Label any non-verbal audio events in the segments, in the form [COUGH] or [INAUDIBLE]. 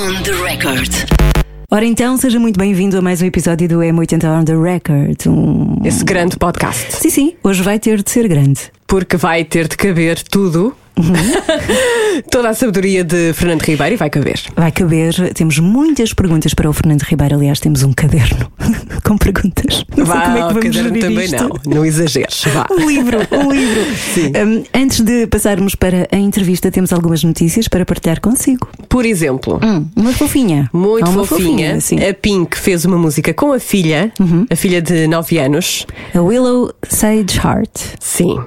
On the record. Ora então, seja muito bem-vindo a mais um episódio do M80 On The Record. Um... Esse grande podcast. Sim, sim, hoje vai ter de ser grande. Porque vai ter de caber tudo. [LAUGHS] Toda a sabedoria de Fernando Ribeiro e vai caber. Vai caber, temos muitas perguntas para o Fernando Ribeiro. Aliás, temos um caderno [LAUGHS] com perguntas. Não Vá, como é que vamos caderno também isto. não. Não exageres. Vá. [LAUGHS] Um livro, um livro. Sim. Um, antes de passarmos para a entrevista, temos algumas notícias para partilhar consigo. Por exemplo, Hum, uma fofinha. muito uma fofinha, sim. a Pink fez uma música com a filha, a filha de 9 anos. A Willow Sage Heart, Sim.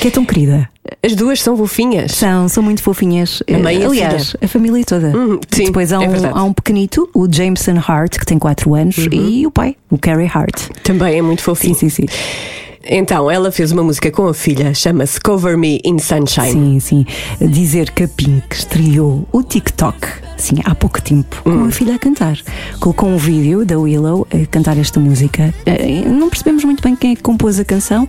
Que é tão querida. As duas são fofinhas. São, são muito fofinhas. A mãe e a Aliás, a família toda. Hum, sim, Depois há é um, verdade. há um pequenito, o Jameson Hart, que tem 4 anos, e o pai, o Carrie Hart. Também é muito Sim, fofinho. sim, sim. Então, ela fez uma música com a filha, chama-se Cover Me in Sunshine. Sim, sim. Dizer que a Pink estreou o TikTok, sim, há pouco tempo, com Hum. a filha a cantar. Colocou um vídeo da Willow a cantar esta música. Eh, Não percebemos muito bem quem é que compôs a canção,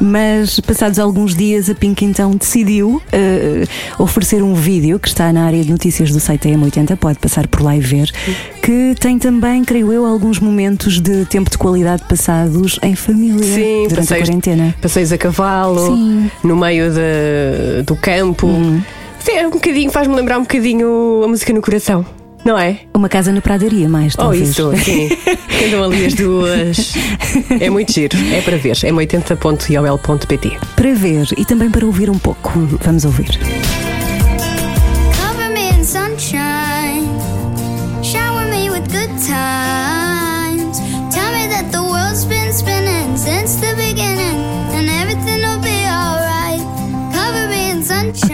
mas passados alguns dias a Pink então decidiu eh, oferecer um vídeo que está na área de notícias do site AM80, pode passar por lá e ver, que tem também, creio eu, alguns momentos de tempo de qualidade passados em família Sim, durante passeios, quarentena. passeios a cavalo, Sim. no meio de- do campo. Sim, é um bocadinho, faz-me lembrar um bocadinho a música no coração, não é? Uma casa na pradaria, mais Oh, talvez. isso, sim. [LAUGHS] Andam ali as duas. É muito giro, é para ver. É 80.iol.pt. para ver e também para ouvir um pouco. Vamos ouvir.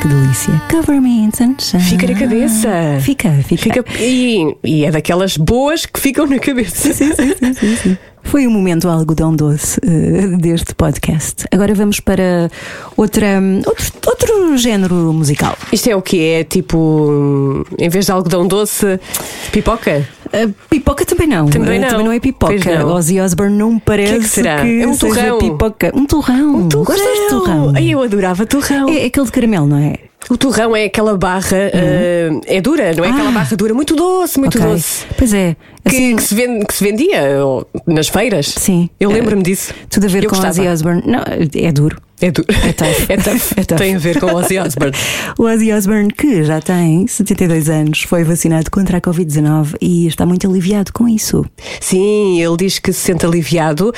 Que delícia. Cover me in sunshine. Fica na cabeça. Fica, fica. Fica, e, e é daquelas boas que ficam na cabeça. Foi um momento algodão doce eh, deste podcast. Agora vamos para outra, outro, outro género musical. Isto é o que é tipo, em vez de algodão doce, pipoca? Pipoca também não. Também Eh, não. Também não é pipoca. não. Ozzy Osbourne não me parece que será? É um torrão. pipoca. Um torrão. Gostas de torrão? Ai, eu adorava torrão. É aquele de caramelo, não é? O torrão é aquela barra, eh, é dura, não é aquela Ah. barra dura, muito doce, muito Ok. doce. Pois é. Que, Assim, que se vende- que se vendia ó, nas feiras. Sim. Eu Eh, lembro-me disso. Tudo a ver Eu com gostava. Ozzy Osbourne. Não, é duro. É duro. É tough. [LAUGHS] É tough. [LAUGHS] É tough. Tem a ver com Ozzy Osbourne. [LAUGHS] O Ozzy Osbourne, que já tem 72 anos, foi vacinado contra a Covid-19 e está muito aliviado com isso. Sim, ele diz que se sente aliviado.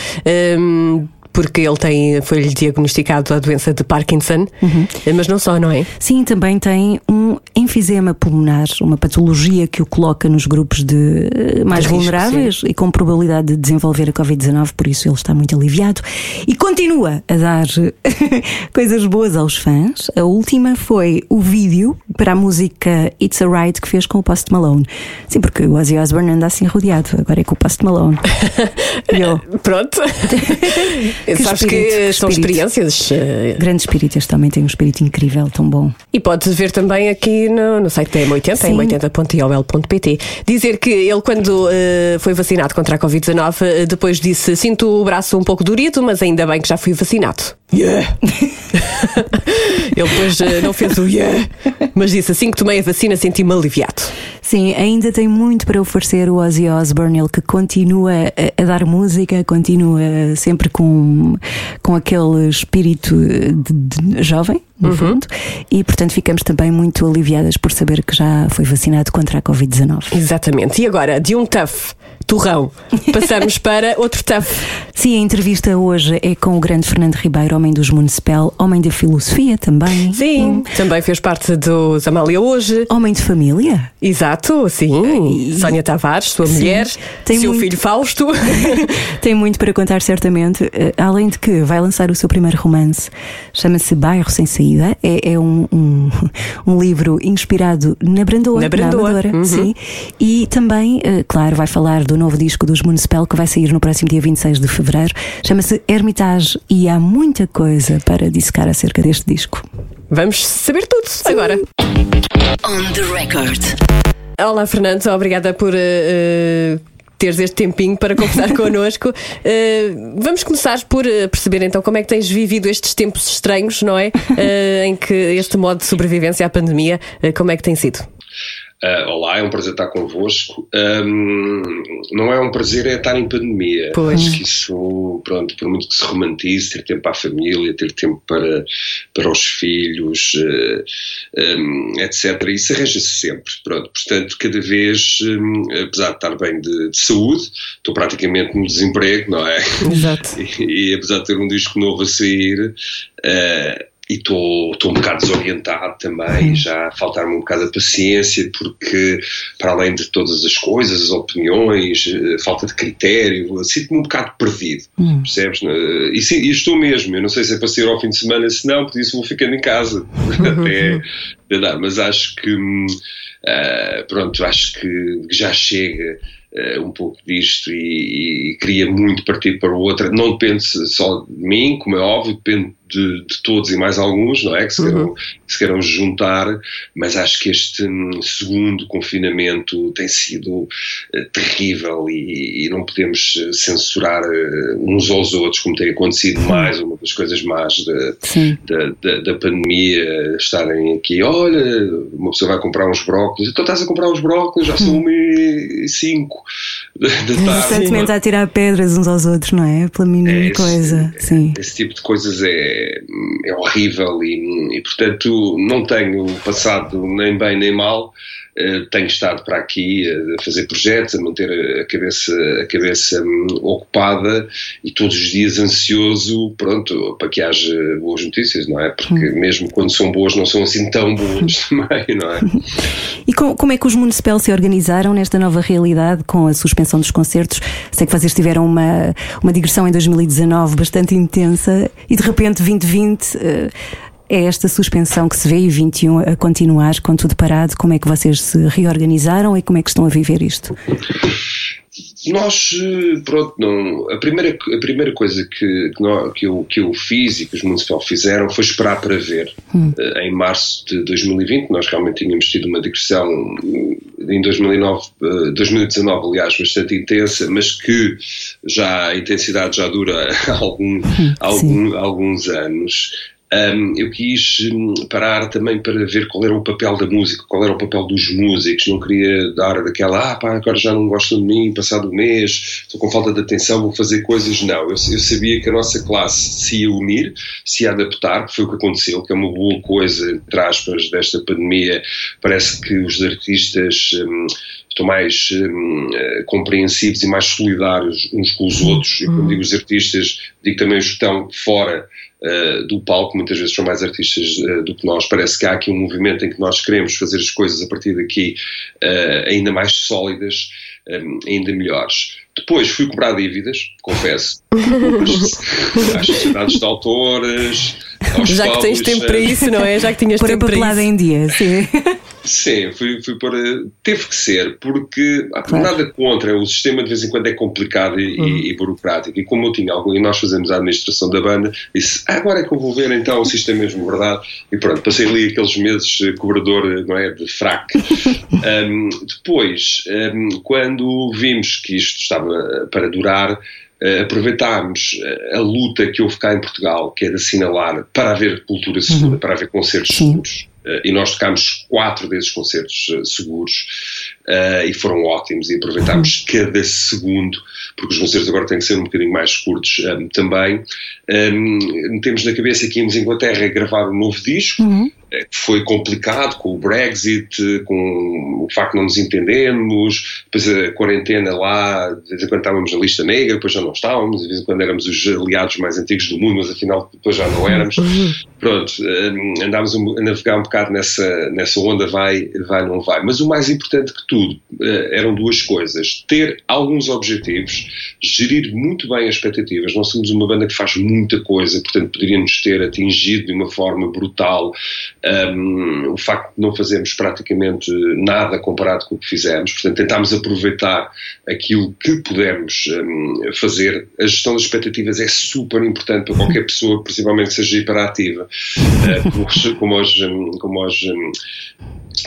hum, porque ele tem, foi-lhe diagnosticado a doença de Parkinson, Uhum. mas não só, não é? Sim, também tem um enfisema pulmonar, uma patologia que o coloca nos grupos de eh, mais De risco, vulneráveis e com probabilidade de desenvolver a Covid-19, por isso ele está muito aliviado e continua a dar [LAUGHS] coisas boas aos fãs. A última foi o vídeo para a música It's Alright que fez com o Post Malone. Sim, porque o Ozzy Osbourne anda assim rodeado, agora é com o Post Malone. [LAUGHS] E [LAUGHS] Pronto. Sabes espírito, que que são espírito. experiências. eh, grande espírito, este também tem um espírito incrível, tão bom. E podes ver também aqui no, no site da M80, Sim. m80.iol.pt. Dizer que ele, quando eh, foi vacinado contra a Covid-19, eh, depois disse: Sinto o braço um pouco dorido, mas ainda bem que já fui vacinado. Yeah! [LAUGHS] ele depois eh, não fez o yeah, mas disse: Assim que tomei a vacina, senti-me aliviado. Sim, ainda tem muito para oferecer o Ozzy Osbourne, ele que continua a, a dar música, continua sempre com, com aquele espírito de, de jovem, no fundo, e portanto ficamos também muito aliviadas por saber que já foi vacinado contra a Covid-19. Exatamente. E agora, de um tough torrão, passamos [LAUGHS] para outro tough. Sim, a entrevista hoje é com o grande Fernando Ribeiro, homem dos Municipal, homem da filosofia também. Sim, também fez parte dos Amália hoje. Homem de família. Exato, sim. Sónia Tavares, sua mulher, Tem seu muito- filho Fausto. [LAUGHS] Tem muito para contar, certamente. Eh, Além de que vai lançar o seu primeiro romance, chama-se Bairro Sem Saída. É, é um, um, [LAUGHS] um livro inspirado na Brandoa. Na Brandoa, Amadora, uhum. sim. E também, eh, claro, vai falar do novo disco dos Municipal que vai sair no próximo dia 26 de fevereiro. Chama-se Hermitage e há muita coisa para dissecar acerca deste disco. Vamos saber tudo agora. On the record. Olá, Fernando, obrigada por. eh, teres este tempinho para conversar [LAUGHS] connosco. Eh, vamos começar por perceber então como é que tens vivido estes tempos estranhos, não é? Eh, em que este modo de sobrevivência à pandemia, como é que tem sido? Uh, olá, é um prazer estar convosco. Um, não é um prazer, é estar em pandemia. Pois. Acho que isso, pronto, por muito que se romantize, ter tempo para a família, ter tempo para, para os filhos, uh, um, etc. Isso arranja-se sempre. Pronto, portanto, cada vez, um, apesar de estar bem de, de, saúde, estou praticamente no desemprego, não é? Exato. [LAUGHS] E, e apesar de ter um disco novo a sair. Uh, e estou um bocado desorientado também, já faltar-me um bocado a paciência, porque para além de todas as coisas, as opiniões, eh, falta de critério, sinto-me um bocado perdido, hum. percebes? E, e, estou mesmo, eu não sei se é para sair ao fim de semana, se não, porque isso vou ficando em casa [LAUGHS] até, até mas acho que, uh, pronto, acho que já chega uh, um pouco disto e, e, queria muito partir para outra. Não depende só de mim, como é óbvio, depende de, de todos e mais alguns, não é? Que se, queiram, uhum. que se queiram juntar, mas acho que este hum, segundo confinamento tem sido uh, terrível e, e, não podemos eh, censurar uh, uns aos outros, como tem acontecido mais, uma das coisas mais da, da, da, pandemia, estarem aqui, olha, uma pessoa vai comprar uns brócolis, então estás a comprar uns brócolis, já são e cinco da tarde. Constantemente a tirar pedras uns aos outros, não é? Pela mínima é, coisa. Esse, Sim. esse tipo de coisas é, é horrível e, e, portanto, não tenho passado nem bem nem mal. Uh, tenho estado para aqui a fazer projetos, a manter a cabeça, a cabeça um, ocupada e todos os dias ansioso, pronto, para que haja boas notícias, não é? Porque hum. mesmo quando são boas, não são assim tão boas [LAUGHS] também, não é? [LAUGHS] E com, como é que os Municipal se organizaram nesta nova realidade com a suspensão dos concertos? Sei que vocês tiveram uma, uma digressão em 2019 bastante intensa e de repente 2020. É esta suspensão que se vê e 21 a continuar com tudo parado. Como é que vocês se reorganizaram e como é que estão a viver isto? Nós, eh, pronto, não, a, primeira, a primeira coisa que, que, nós, que, eu, que eu fiz e que os municipais fizeram foi esperar para ver. Hum. Eh, em março de 2020, nós realmente tínhamos tido uma digressão eh, em 2009, 2019, aliás, bastante intensa, mas que já a intensidade já dura [LAUGHS] algum, algum, alguns anos. Um, eu quis hum, parar também para ver qual era o papel da música, qual era o papel dos músicos. Não queria dar daquela, ah, pá, agora já não gostam de mim, passado o mês, estou com falta de atenção, vou fazer coisas. Não, eu, eu, sabia que a nossa classe se ia unir, se ia adaptar, que foi o que aconteceu, que é uma boa coisa, entre aspas, desta pandemia. Parece que os artistas. Hum, estão mais hum, eh, compreensivos e mais solidários uns com os outros. E quando digo os artistas, digo também os que estão fora uh, do palco, muitas vezes são mais artistas uh, do que nós. Parece que há aqui um movimento em que nós queremos fazer as coisas a partir daqui uh, ainda mais sólidas, um, ainda melhores. Depois fui cobrar dívidas, confesso, [LAUGHS] às sociedades de autores. Já que tens tempo para isso, não é? Já que tinhas tempo para isso. em dia, sim. Sim, fui, fui para. Teve que ser, porque claro. nada contra, o sistema de vez em quando é complicado e, e, e, burocrático. E como eu tinha algo, e nós fazemos a administração da banda, disse ah, agora é que eu vou ver então se isto é mesmo verdade. E pronto, passei ali aqueles meses eh, cobrador, não é? De fraco. um, [LAUGHS] depois, um, quando vimos que isto estava para durar, Uh, aproveitámos a luta que houve cá em Portugal, que é de assinalar para haver cultura segura, uhum. para haver concertos Sim. seguros. Uh, e nós tocámos quatro desses concertos seguros e foram ótimos e aproveitámos uhum. cada segundo, porque os concertos agora têm que ser um bocadinho mais curtos um, também. Um, temos na cabeça que íamos à Inglaterra gravar um novo disco, uhum. Eh, foi complicado com o Brexit, com o facto de não nos entendermos, depois a quarentena lá, de vez em quando estávamos na lista negra, depois já não estávamos, de vez em quando éramos os aliados mais antigos do mundo, mas afinal depois já não éramos. Pronto, andámos a navegar um bocado nessa, nessa onda vai, vai, não vai. Mas o mais importante que tudo eh, eram duas coisas. Ter alguns objetivos, gerir muito bem as expectativas. Nós somos uma banda que faz muita coisa, portanto poderíamos ter atingido de uma forma brutal um, o facto de não fazermos praticamente nada comparado com o que fizemos, portanto, tentámos aproveitar aquilo que pudemos um, fazer. A gestão das expectativas é super importante para qualquer pessoa, principalmente seja hiperativa, uh, como, como hoje, como hoje um,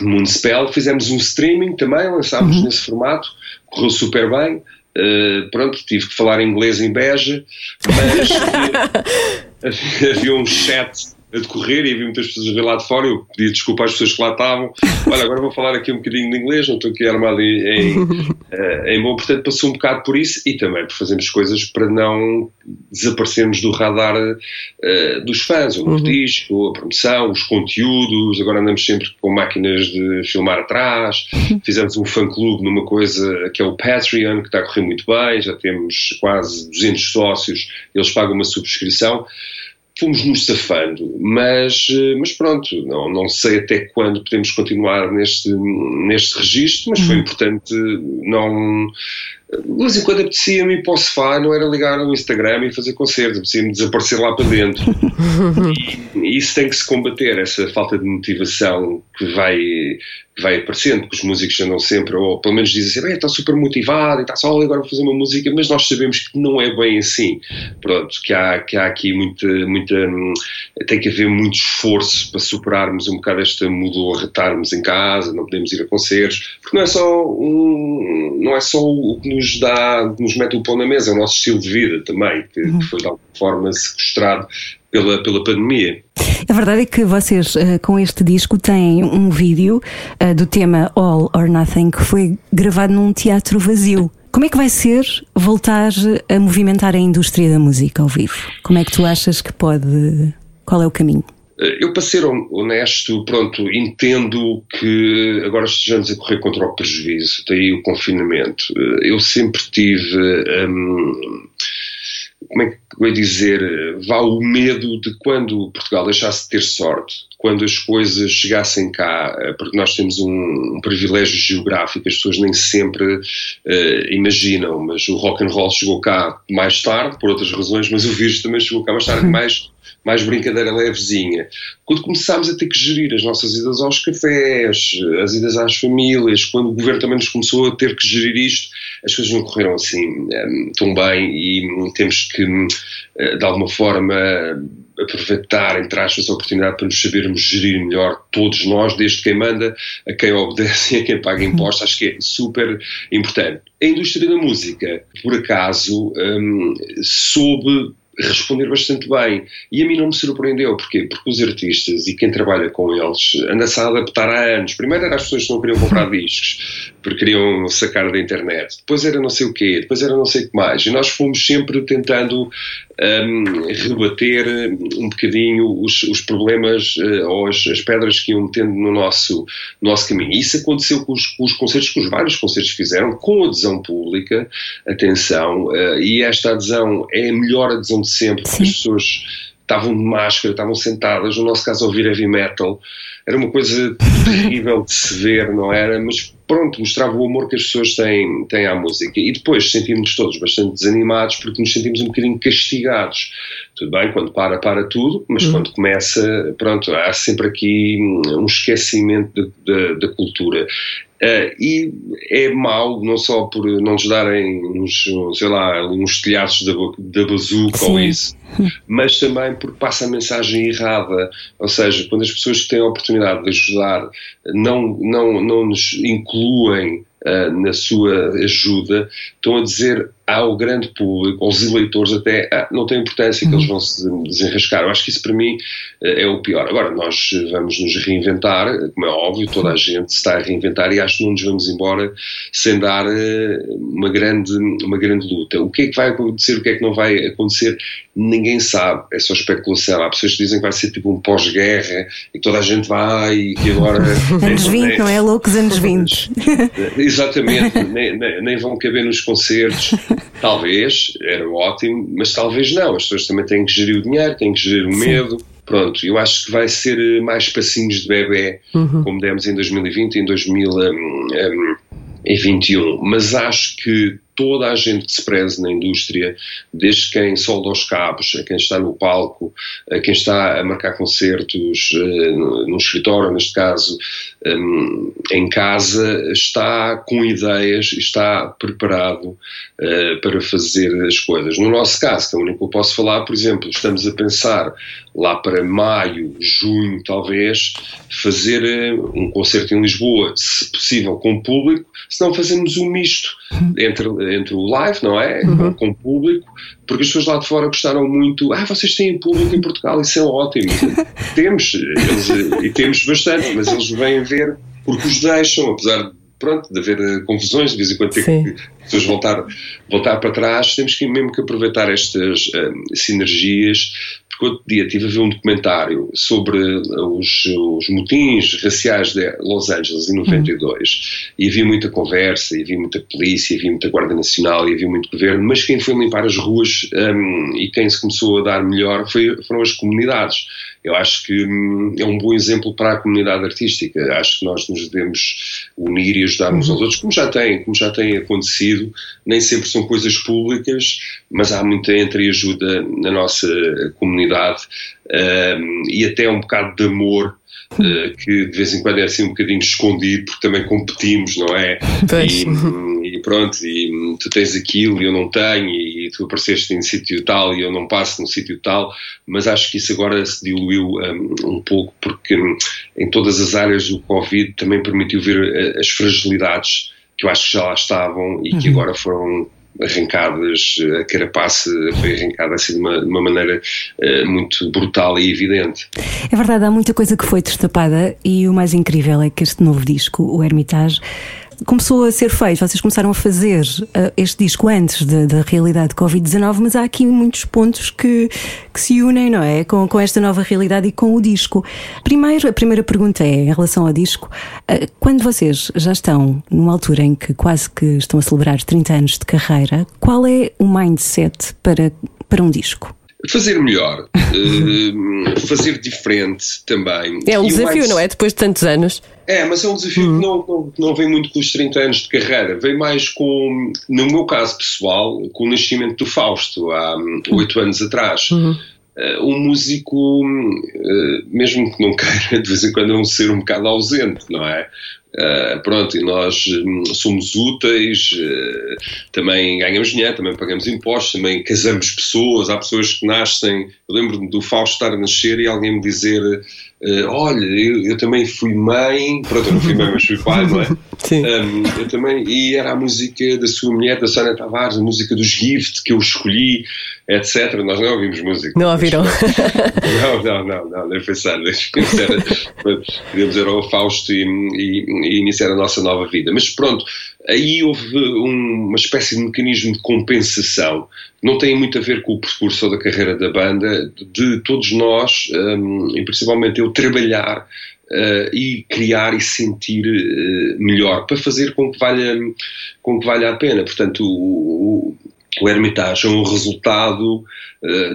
Municipal. Fizemos um streaming também, lançámos uhum. nesse formato, correu super bem. Uh, pronto, tive que falar inglês em Beja, mas [LAUGHS] havia, havia um chat a decorrer e havia muitas pessoas a ver lá de fora. Eu pedi desculpa às pessoas que lá estavam. [LAUGHS] Olha, agora vou falar aqui um bocadinho de inglês, não estou aqui armado em, em, [LAUGHS] eh, em bom. Portanto, passou um bocado por isso e também por fazermos coisas para não desaparecermos do radar uh, dos fãs. O novo disco, a promoção, os conteúdos. Agora andamos sempre com máquinas de filmar atrás. [LAUGHS] Fizemos um fã-clube numa coisa que é o Patreon, que está a correr muito bem. Já temos quase 200 sócios. Eles pagam uma subscrição fomos nos safando, mas, eh, mas pronto, não, não sei até quando podemos continuar neste, neste registro, mas foi importante não. De vez em quando apetecia-me ir para o sofá, não era ligar no Instagram e fazer concertos, apetecia-me desaparecer lá para dentro. [LAUGHS] e isso tem que se combater, essa falta de motivação que vai, vai aparecendo, que os músicos andam sempre, ou pelo menos dizem assim, está super motivado e está só agora vou fazer uma música, mas nós sabemos que não é bem assim. Pronto, que há, que há aqui muita, muita. tem que haver muito esforço para superarmos um bocado esta mudou, estarmos em casa, não podemos ir a concertos, porque não é só, um, não é só o que nos dá, nos mete o pão na mesa, é o nosso estilo de vida também, que, que foi de alguma forma sequestrado pela, pela pandemia. A verdade é que vocês, uh, com este disco, têm um vídeo uh, do tema All or Nothing que foi gravado num teatro vazio. Como é que vai ser voltar a movimentar a indústria da música ao vivo? Como é que tu achas que pode. Qual é o caminho? Eh, eu, para ser honesto, pronto, entendo que agora estejamos a correr contra o prejuízo, daí o confinamento. Eu sempre tive. Um, como é que eu ia dizer, vá o medo de quando Portugal deixasse de ter sorte, quando as coisas chegassem cá, eh, porque nós temos um, um privilégio geográfico, as pessoas nem sempre uh, imaginam, mas o rock and roll chegou cá mais tarde, por outras razões, mas o vírus também chegou cá mais tarde, [LAUGHS] mais mais brincadeira levezinha. Quando começámos a ter que gerir as nossas idas aos cafés, as idas às famílias, quando o governo também nos começou a ter que gerir isto, as coisas não correram assim um, eh, tão bem e temos que, uh, de alguma forma, aproveitar, entre aspas, a oportunidade para nos sabermos gerir melhor, todos nós, desde quem manda a quem obedece e a quem paga impostos, acho que é super importante. A indústria da música, por acaso, soube responder bastante bem. E a mim não me surpreendeu, porquê? Porque os artistas e quem trabalha com eles anda-se a adaptar há anos. Primeiro eram as pessoas que não queriam comprar [LAUGHS] discos, porque queriam sacar da internet. Depois era não sei o quê, depois era não sei o que mais. E nós fomos sempre tentando um, rebater um bocadinho os, os problemas uh, ou as, as, pedras que iam metendo no nosso, no nosso caminho. E isso aconteceu com os, com os concertos, que os vários concertos fizeram, com adesão pública, atenção, uh, e esta adesão é a melhor adesão de sempre, porque as pessoas estavam de máscara, estavam sentadas, no nosso caso a ouvir heavy metal, era uma coisa terrível de se ver, não era? Mas pronto, mostrava o amor que as pessoas têm, têm à música. E depois sentimos todos bastante desanimados porque nos sentimos um bocadinho castigados. Tudo bem, quando para, para tudo, mas uhum. quando começa, pronto, há sempre aqui um esquecimento da cultura. Uh, e é mau, não só por não nos darem uns, sei lá, uns telhaços da, da bazuca Sim. ou isso, mas também porque passa a mensagem errada. Ou seja, quando as pessoas que têm a oportunidade de ajudar não, não, não nos incluem uh, na sua ajuda, estão a dizer ao grande público, aos eleitores até, ah, não tem importância que eles vão se desenrascar. Eu acho que isso para mim eh, é o pior. Agora, nós vamos nos reinventar, como é óbvio, toda a gente se está a reinventar e acho que não nos vamos embora sem dar eh, uma grande, uma grande luta. O que é que vai acontecer, o que é que não vai acontecer, ninguém sabe, é só especulação. Há pessoas que dizem que vai ser tipo um pós-guerra e toda a gente vai e que agora... [LAUGHS] anos 20, não é? Loucos anos 20. Exatamente, nem, nem, nem vão caber nos concertos. Talvez, era ótimo, mas talvez não. As pessoas também têm que gerir o dinheiro, têm que gerir o medo. Pronto, eu acho que vai ser eh, mais passinhos de bebê, uhum. como demos em 2020 e em 2021. Mas acho que toda a gente que se preze na indústria, desde quem solda os cabos, a quem está no palco, a quem está a marcar concertos uh, no, no, escritório, neste caso, um, em casa está com ideias, está preparado uh, para fazer as coisas. No nosso caso, que é o único que eu posso falar, por exemplo, estamos a pensar lá para maio, junho, talvez, fazer uh, um concerto em Lisboa, se possível com público, se não fazemos um misto entre, entre o live, não é? Uhum. Com, público, porque as pessoas lá de fora gostaram muito. Ah, vocês têm público em Portugal, isso é ótimo. [LAUGHS] temos, eles, e temos bastante, mas eles vêm ver porque os deixam, apesar de pronto, de haver eh, confusões, de vez em quando ter que pessoas voltar, voltar para trás, temos que mesmo que aproveitar estas um, eh, sinergias porque outro dia estive a ver um documentário sobre os, os motins raciais de Los Angeles em 92 uhum. e havia muita conversa, e havia muita polícia, e havia muita Guarda Nacional, e havia muito governo, mas quem foi limpar as ruas um, e quem se começou a dar melhor foi, foram as comunidades. Eu acho que hum, é um bom exemplo para a comunidade artística. Acho que nós nos devemos unir e ajudar uns aos uhum. outros, como já tem, como já tem acontecido. Nem sempre são coisas públicas, mas há muita entreajuda na nossa comunidade um, e até um bocado de amor Uh, que de vez em quando é assim um bocadinho escondido, porque também competimos, não é? E, e, pronto, e tu tens aquilo e eu não tenho, e, tu apareceste em sítio tal e eu não passo num sítio tal, mas acho que isso agora se diluiu um, um pouco, porque um, em todas as áreas do Covid também permitiu ver uh, as fragilidades que eu acho que já lá estavam e que uhum. agora foram arrancadas, a carapaça foi arrancada assim de uma, de uma maneira uh, muito brutal e evidente. É verdade, há muita coisa que foi destapada e o mais incrível é que este novo disco, o Hermitage, começou a ser feito, vocês começaram a fazer uh, este disco antes da realidade Covid-19, mas há aqui muitos pontos que, que se unem, não é? Com, com esta nova realidade e com o disco. Primeiro, a primeira pergunta é, em relação ao disco, uh, quando vocês já estão numa altura em que quase que estão a celebrar 30 anos de carreira, qual é o mindset para, para um disco? Fazer melhor, uh, [LAUGHS] fazer diferente também. É um e desafio, mais... não é? Depois de tantos anos. É, mas é um desafio uhum. que não, não, não vem muito com os 30 anos de carreira, vem mais com, no meu caso pessoal, com o nascimento do Fausto, há hum, oito anos atrás. Uhum. Uh, um músico, uh, mesmo que não [LAUGHS] queira, de vez em quando é um ser um bocado ausente, não é? Uh, pronto, e nós um, somos úteis, uh, também ganhamos dinheiro, também pagamos impostos, também casamos pessoas. Há pessoas que nascem. Eu lembro-me do Fausto estar a nascer e alguém me dizer: uh, Olha, eu, eu, também fui mãe. Pronto, eu não fui mãe, mas fui pai, não é? [LAUGHS] Sim. Um, eu também. E era a música da sua mulher, da Sônia Tavares, a música dos Gift que eu escolhi etc. Nós não ouvimos música. Não ouviram? [LAUGHS] não, não, não, não, nem pensar. [LAUGHS] Queríamos era o Fausto e, e, iniciar a nossa nova vida. Mas pronto, aí houve um, uma espécie de mecanismo de compensação. Não tem muito a ver com o percurso da carreira da banda, de todos nós, um, e principalmente eu, trabalhar Uh, e criar e sentir uh, melhor para fazer com que valha com que valha a pena. Portanto, o, o Hermitage é um resultado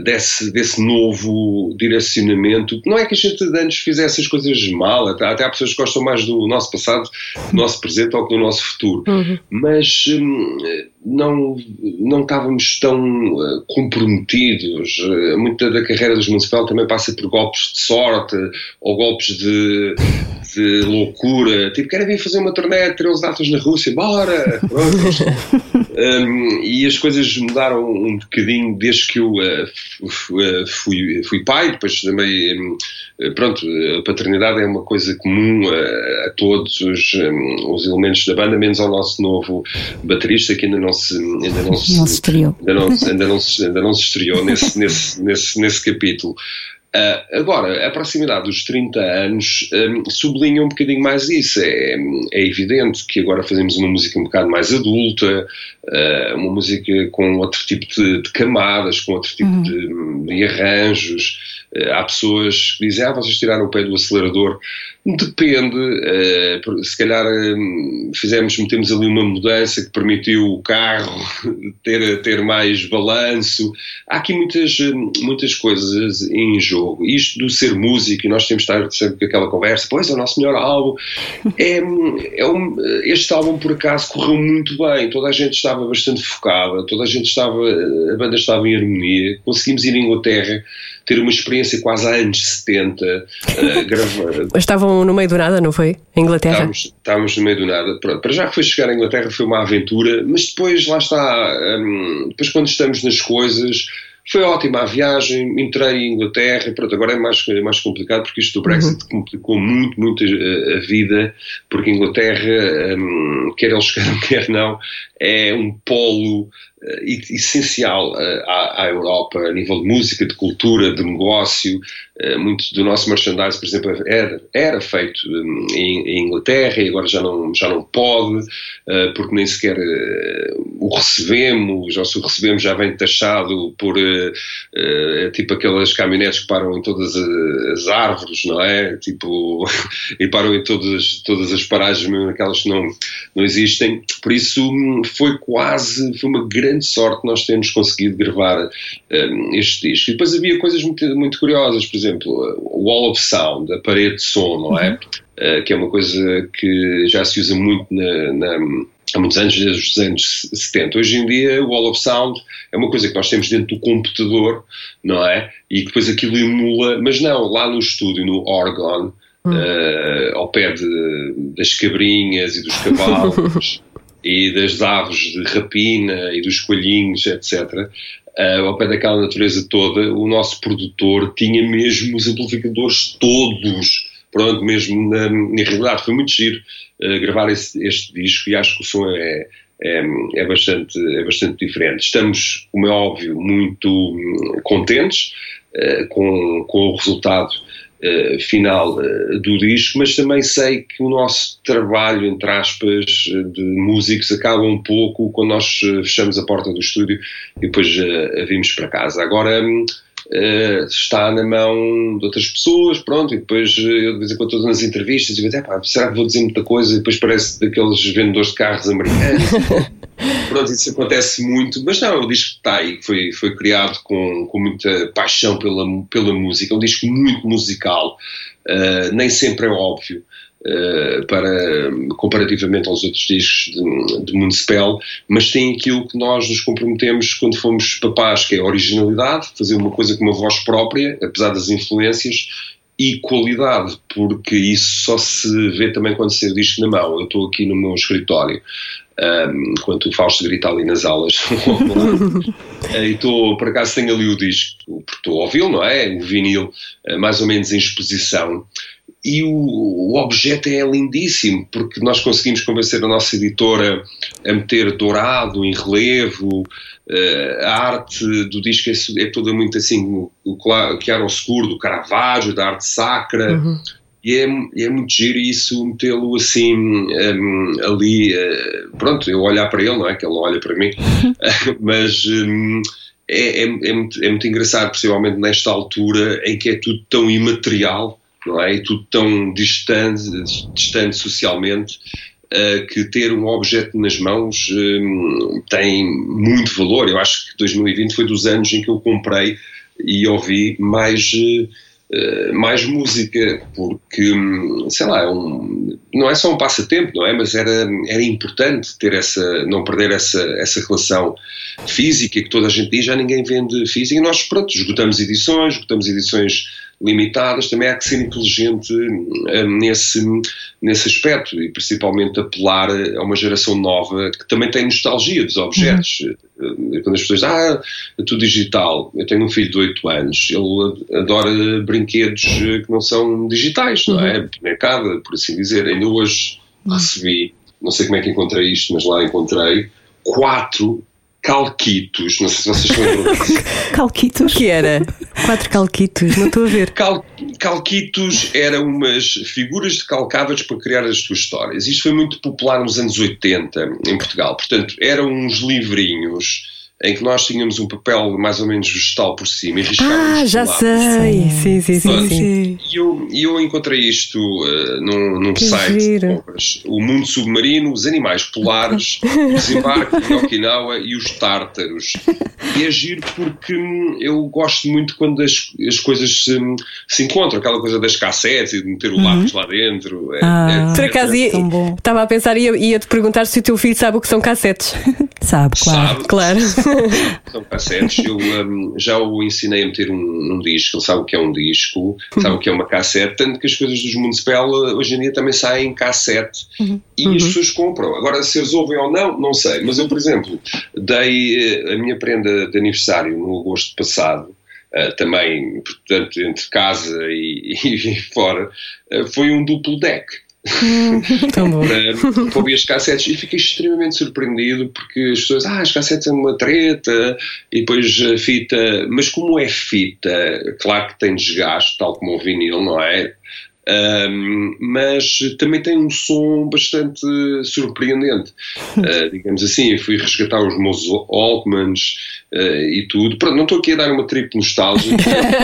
desse, desse novo direcionamento. Não é que a gente antes fizesse as coisas mal, até, até há pessoas que gostam mais do nosso passado, do nosso presente ou do nosso futuro, uhum. mas um, não, não estávamos tão uh, comprometidos. Uh, muita da carreira dos Municipal também passa por golpes de sorte ou golpes de, de loucura. Tipo, querem vir fazer uma turnê, 13 datas na Rússia, bora! [LAUGHS] um, e as coisas mudaram um bocadinho desde que eu uh, fui, fui pai, depois também, um, pronto, a paternidade é uma coisa comum a, a todos os, um, os elementos da banda, menos ao nosso novo baterista que ainda não se, ainda não se, não se estreou. Ainda não, ainda não se, ainda não se estreou nesse, nesse, nesse, nesse capítulo. Uh, agora, a proximidade dos 30 anos um, sublinha um bocadinho mais isso. É, é, evidente que agora fazemos uma música um bocado mais adulta, uh, uma música com outro tipo de, de camadas, com outro tipo uhum. de, de, arranjos. Uh, há pessoas que dizem, ah, vocês tiraram o pé do acelerador. Depende, uh, se calhar um, fizemos, metemos ali uma mudança que permitiu o carro [LAUGHS] ter, ter mais balanço. Há aqui muitas, muitas coisas em jogo. Isto do ser músico, e nós temos de estar sempre com aquela conversa, pois é o nosso melhor álbum. [LAUGHS] É, é um, este álbum, por acaso, correu muito bem. Toda a gente estava bastante focada, toda a gente estava, a banda estava em harmonia. Conseguimos ir à Inglaterra ter uma experiência quase há anos 70, uh, Estavam estavam no meio do nada, não foi? Em Inglaterra? Estávamos, estávamos no meio do nada. Pronto, Para já que foi chegar à Inglaterra foi uma aventura, mas depois, lá está, hum, depois quando estamos nas coisas, foi ótima a viagem, entrei em Inglaterra, pronto, agora é mais, é mais complicado porque isto do Brexit complicou muito, muito a, a vida, porque a Inglaterra, hum, quer eles queiram, [LAUGHS] quer não, é um polo eh, essencial eh, à, à Europa a nível de música, de cultura, de negócio. Eh, muito do nosso merchandise, por exemplo, era, era feito hum, em, em Inglaterra e agora já não, já não pode, eh, porque nem sequer eh, o recebemos, ou se o recebemos já vem taxado por eh, eh, tipo aquelas caminhonetes que param em todas as árvores, não é? Tipo, [LAUGHS] e param em todas, todas as paragens, mesmo aquelas que não, não existem. Por isso hum, foi quase, foi uma grande sorte nós termos conseguido gravar hum, este disco. E depois havia coisas muito, muito curiosas, por exemplo, o Wall of Sound, a parede de som, não é? Uh, que é uma coisa que já se usa muito na, na- há muitos anos, desde os anos 70. Hoje em dia, o Wall of Sound é uma coisa que nós temos dentro do computador, não é? E depois aquilo emula, mas não, lá no estúdio, no Orgon, uh, ao pé de- das cabrinhas e dos cavalos [LAUGHS] e das aves de rapina e dos coelhinhos, etc. Uh, ao pé daquela natureza toda, o nosso produtor tinha mesmo os amplificadores todos, pronto, mesmo na, na realidade. Foi muito giro uh, gravar esse- este disco e acho que o som é, é, é bastante, é bastante diferente. Estamos, como é óbvio, muito hum, contentes uh, com, com o resultado uh, final uh, do disco, mas também sei que o nosso trabalho, entre aspas, de músicos acaba um pouco quando nós fechamos a porta do estúdio e depois uh, vimos para casa. Agora hum, uh, está na mão de outras pessoas, pronto, e depois uh, eu de vez em quando estou nas entrevistas e digo, "Epá, será que vou dizer muita coisa? E depois parece daqueles vendedores de carros americanos. [LAUGHS] Pronto, isso acontece muito, mas não, é um disco que está aí, que foi, foi criado com, com muita paixão pela, pela música, é um disco muito musical, uh, nem sempre é óbvio. Uh, para, comparativamente aos outros discos de, de Municipal, mas tem aquilo que nós nos comprometemos quando fomos papás, que é originalidade, fazer uma coisa com uma voz própria, apesar das influências, e qualidade, porque isso só se vê também quando se disco na mão. Eu estou aqui no meu escritório, um, enquanto o Fausto grita ali nas aulas. [LAUGHS] Eh, e estou, por acaso tenho ali o disco, porque estou a ouvi-lo, não é? O vinil, eh, mais ou menos em exposição. E o, o objeto é lindíssimo, porque nós conseguimos convencer a nossa editora a meter dourado em relevo, eh, a arte do disco é, é toda muito assim, o, o escuro do Caravaggio, da arte sacra, e é, é muito giro isso, metê-lo assim hum, ali, eh, pronto, eu olhar para ele, não é? Que ele não olha para mim, [LAUGHS] [LAUGHS] mas hum, é, é, é muito, é muito engraçado, principalmente nesta altura em que é tudo tão imaterial, não é? E tudo tão distante, distante socialmente, eh, que ter um objeto nas mãos hum, tem muito valor. Eu acho que 2020 foi dos anos em que eu comprei e ouvi mais. eh, eh, mais música, porque, hum, sei lá, é um- não é só um passatempo, não é? Mas era, era importante ter essa, não perder essa, essa relação física que toda a gente diz, já ninguém vende física, e nós, pronto, esgotamos edições, esgotamos edições limitadas, também há que ser inteligente hum, nesse, nesse aspecto e principalmente apelar a uma geração nova que também tem nostalgia dos objetos. Eh, Quando as pessoas dizem, ah, é tudo digital, eu tenho um filho de 8 anos, ele adora brinquedos eh, que não são digitais, não é? Mercado, por assim dizer. Ainda hoje recebi, não sei como é que encontrei isto, mas lá encontrei, quatro calquitos, não sei se vocês lembram disso. [LAUGHS] Calquitos. O que era? Quatro calquitos, não estou a ver. Cal- calquitos eram umas figuras de calcadas para criar as suas histórias. Isto foi muito popular nos anos 80 em Portugal. Portanto, eram uns livrinhos em que nós tínhamos um papel mais ou menos vegetal por cima e riscávamos Ah, já sei. Sim, sim, sim. Sim. E eu, eu encontrei isto uh, num, num site giro. de. O mundo submarino, os animais polares, [LAUGHS] o desembarque de Okinawa e os tártaros. E é giro porque hum, eu gosto muito quando as, as coisas se, se encontram. Aquela coisa das cassetes e de meter o lápis lá dentro. É, Ah. é- Por é- acaso, bom. estava a pensar e ia- ia-te perguntar se o teu filho sabe o que são cassetes. Sabe, claro. Sabe, Claro. [LAUGHS] São cassetes. Eu um, já o ensinei a meter um, um disco. Ele sabe o que é um disco, sabe o que é uma cassete. Tanto que as coisas dos Municipal uh, hoje em dia também saem em cassete e as pessoas compram. Agora, se eles ouvem ou não, não sei. Mas eu, por exemplo, dei uh, a minha prenda de aniversário no agosto passado. uh, também, portanto, entre casa e, [LAUGHS] e fora, uh, foi um duplo deck. [LAUGHS] Tão bom. para ouvir as cassetes e fiquei extremamente surpreendido porque as pessoas, ah, as cassetes são uma treta e depois a fita, mas como é fita, claro que tem desgaste, tal como o vinil, não é? Ahm, mas também tem um som bastante surpreendente. [LAUGHS] Ah, digamos assim, eu fui resgatar os meus Altmans ah, e tudo. Pronto, não estou aqui a dar uma trip nostálgica.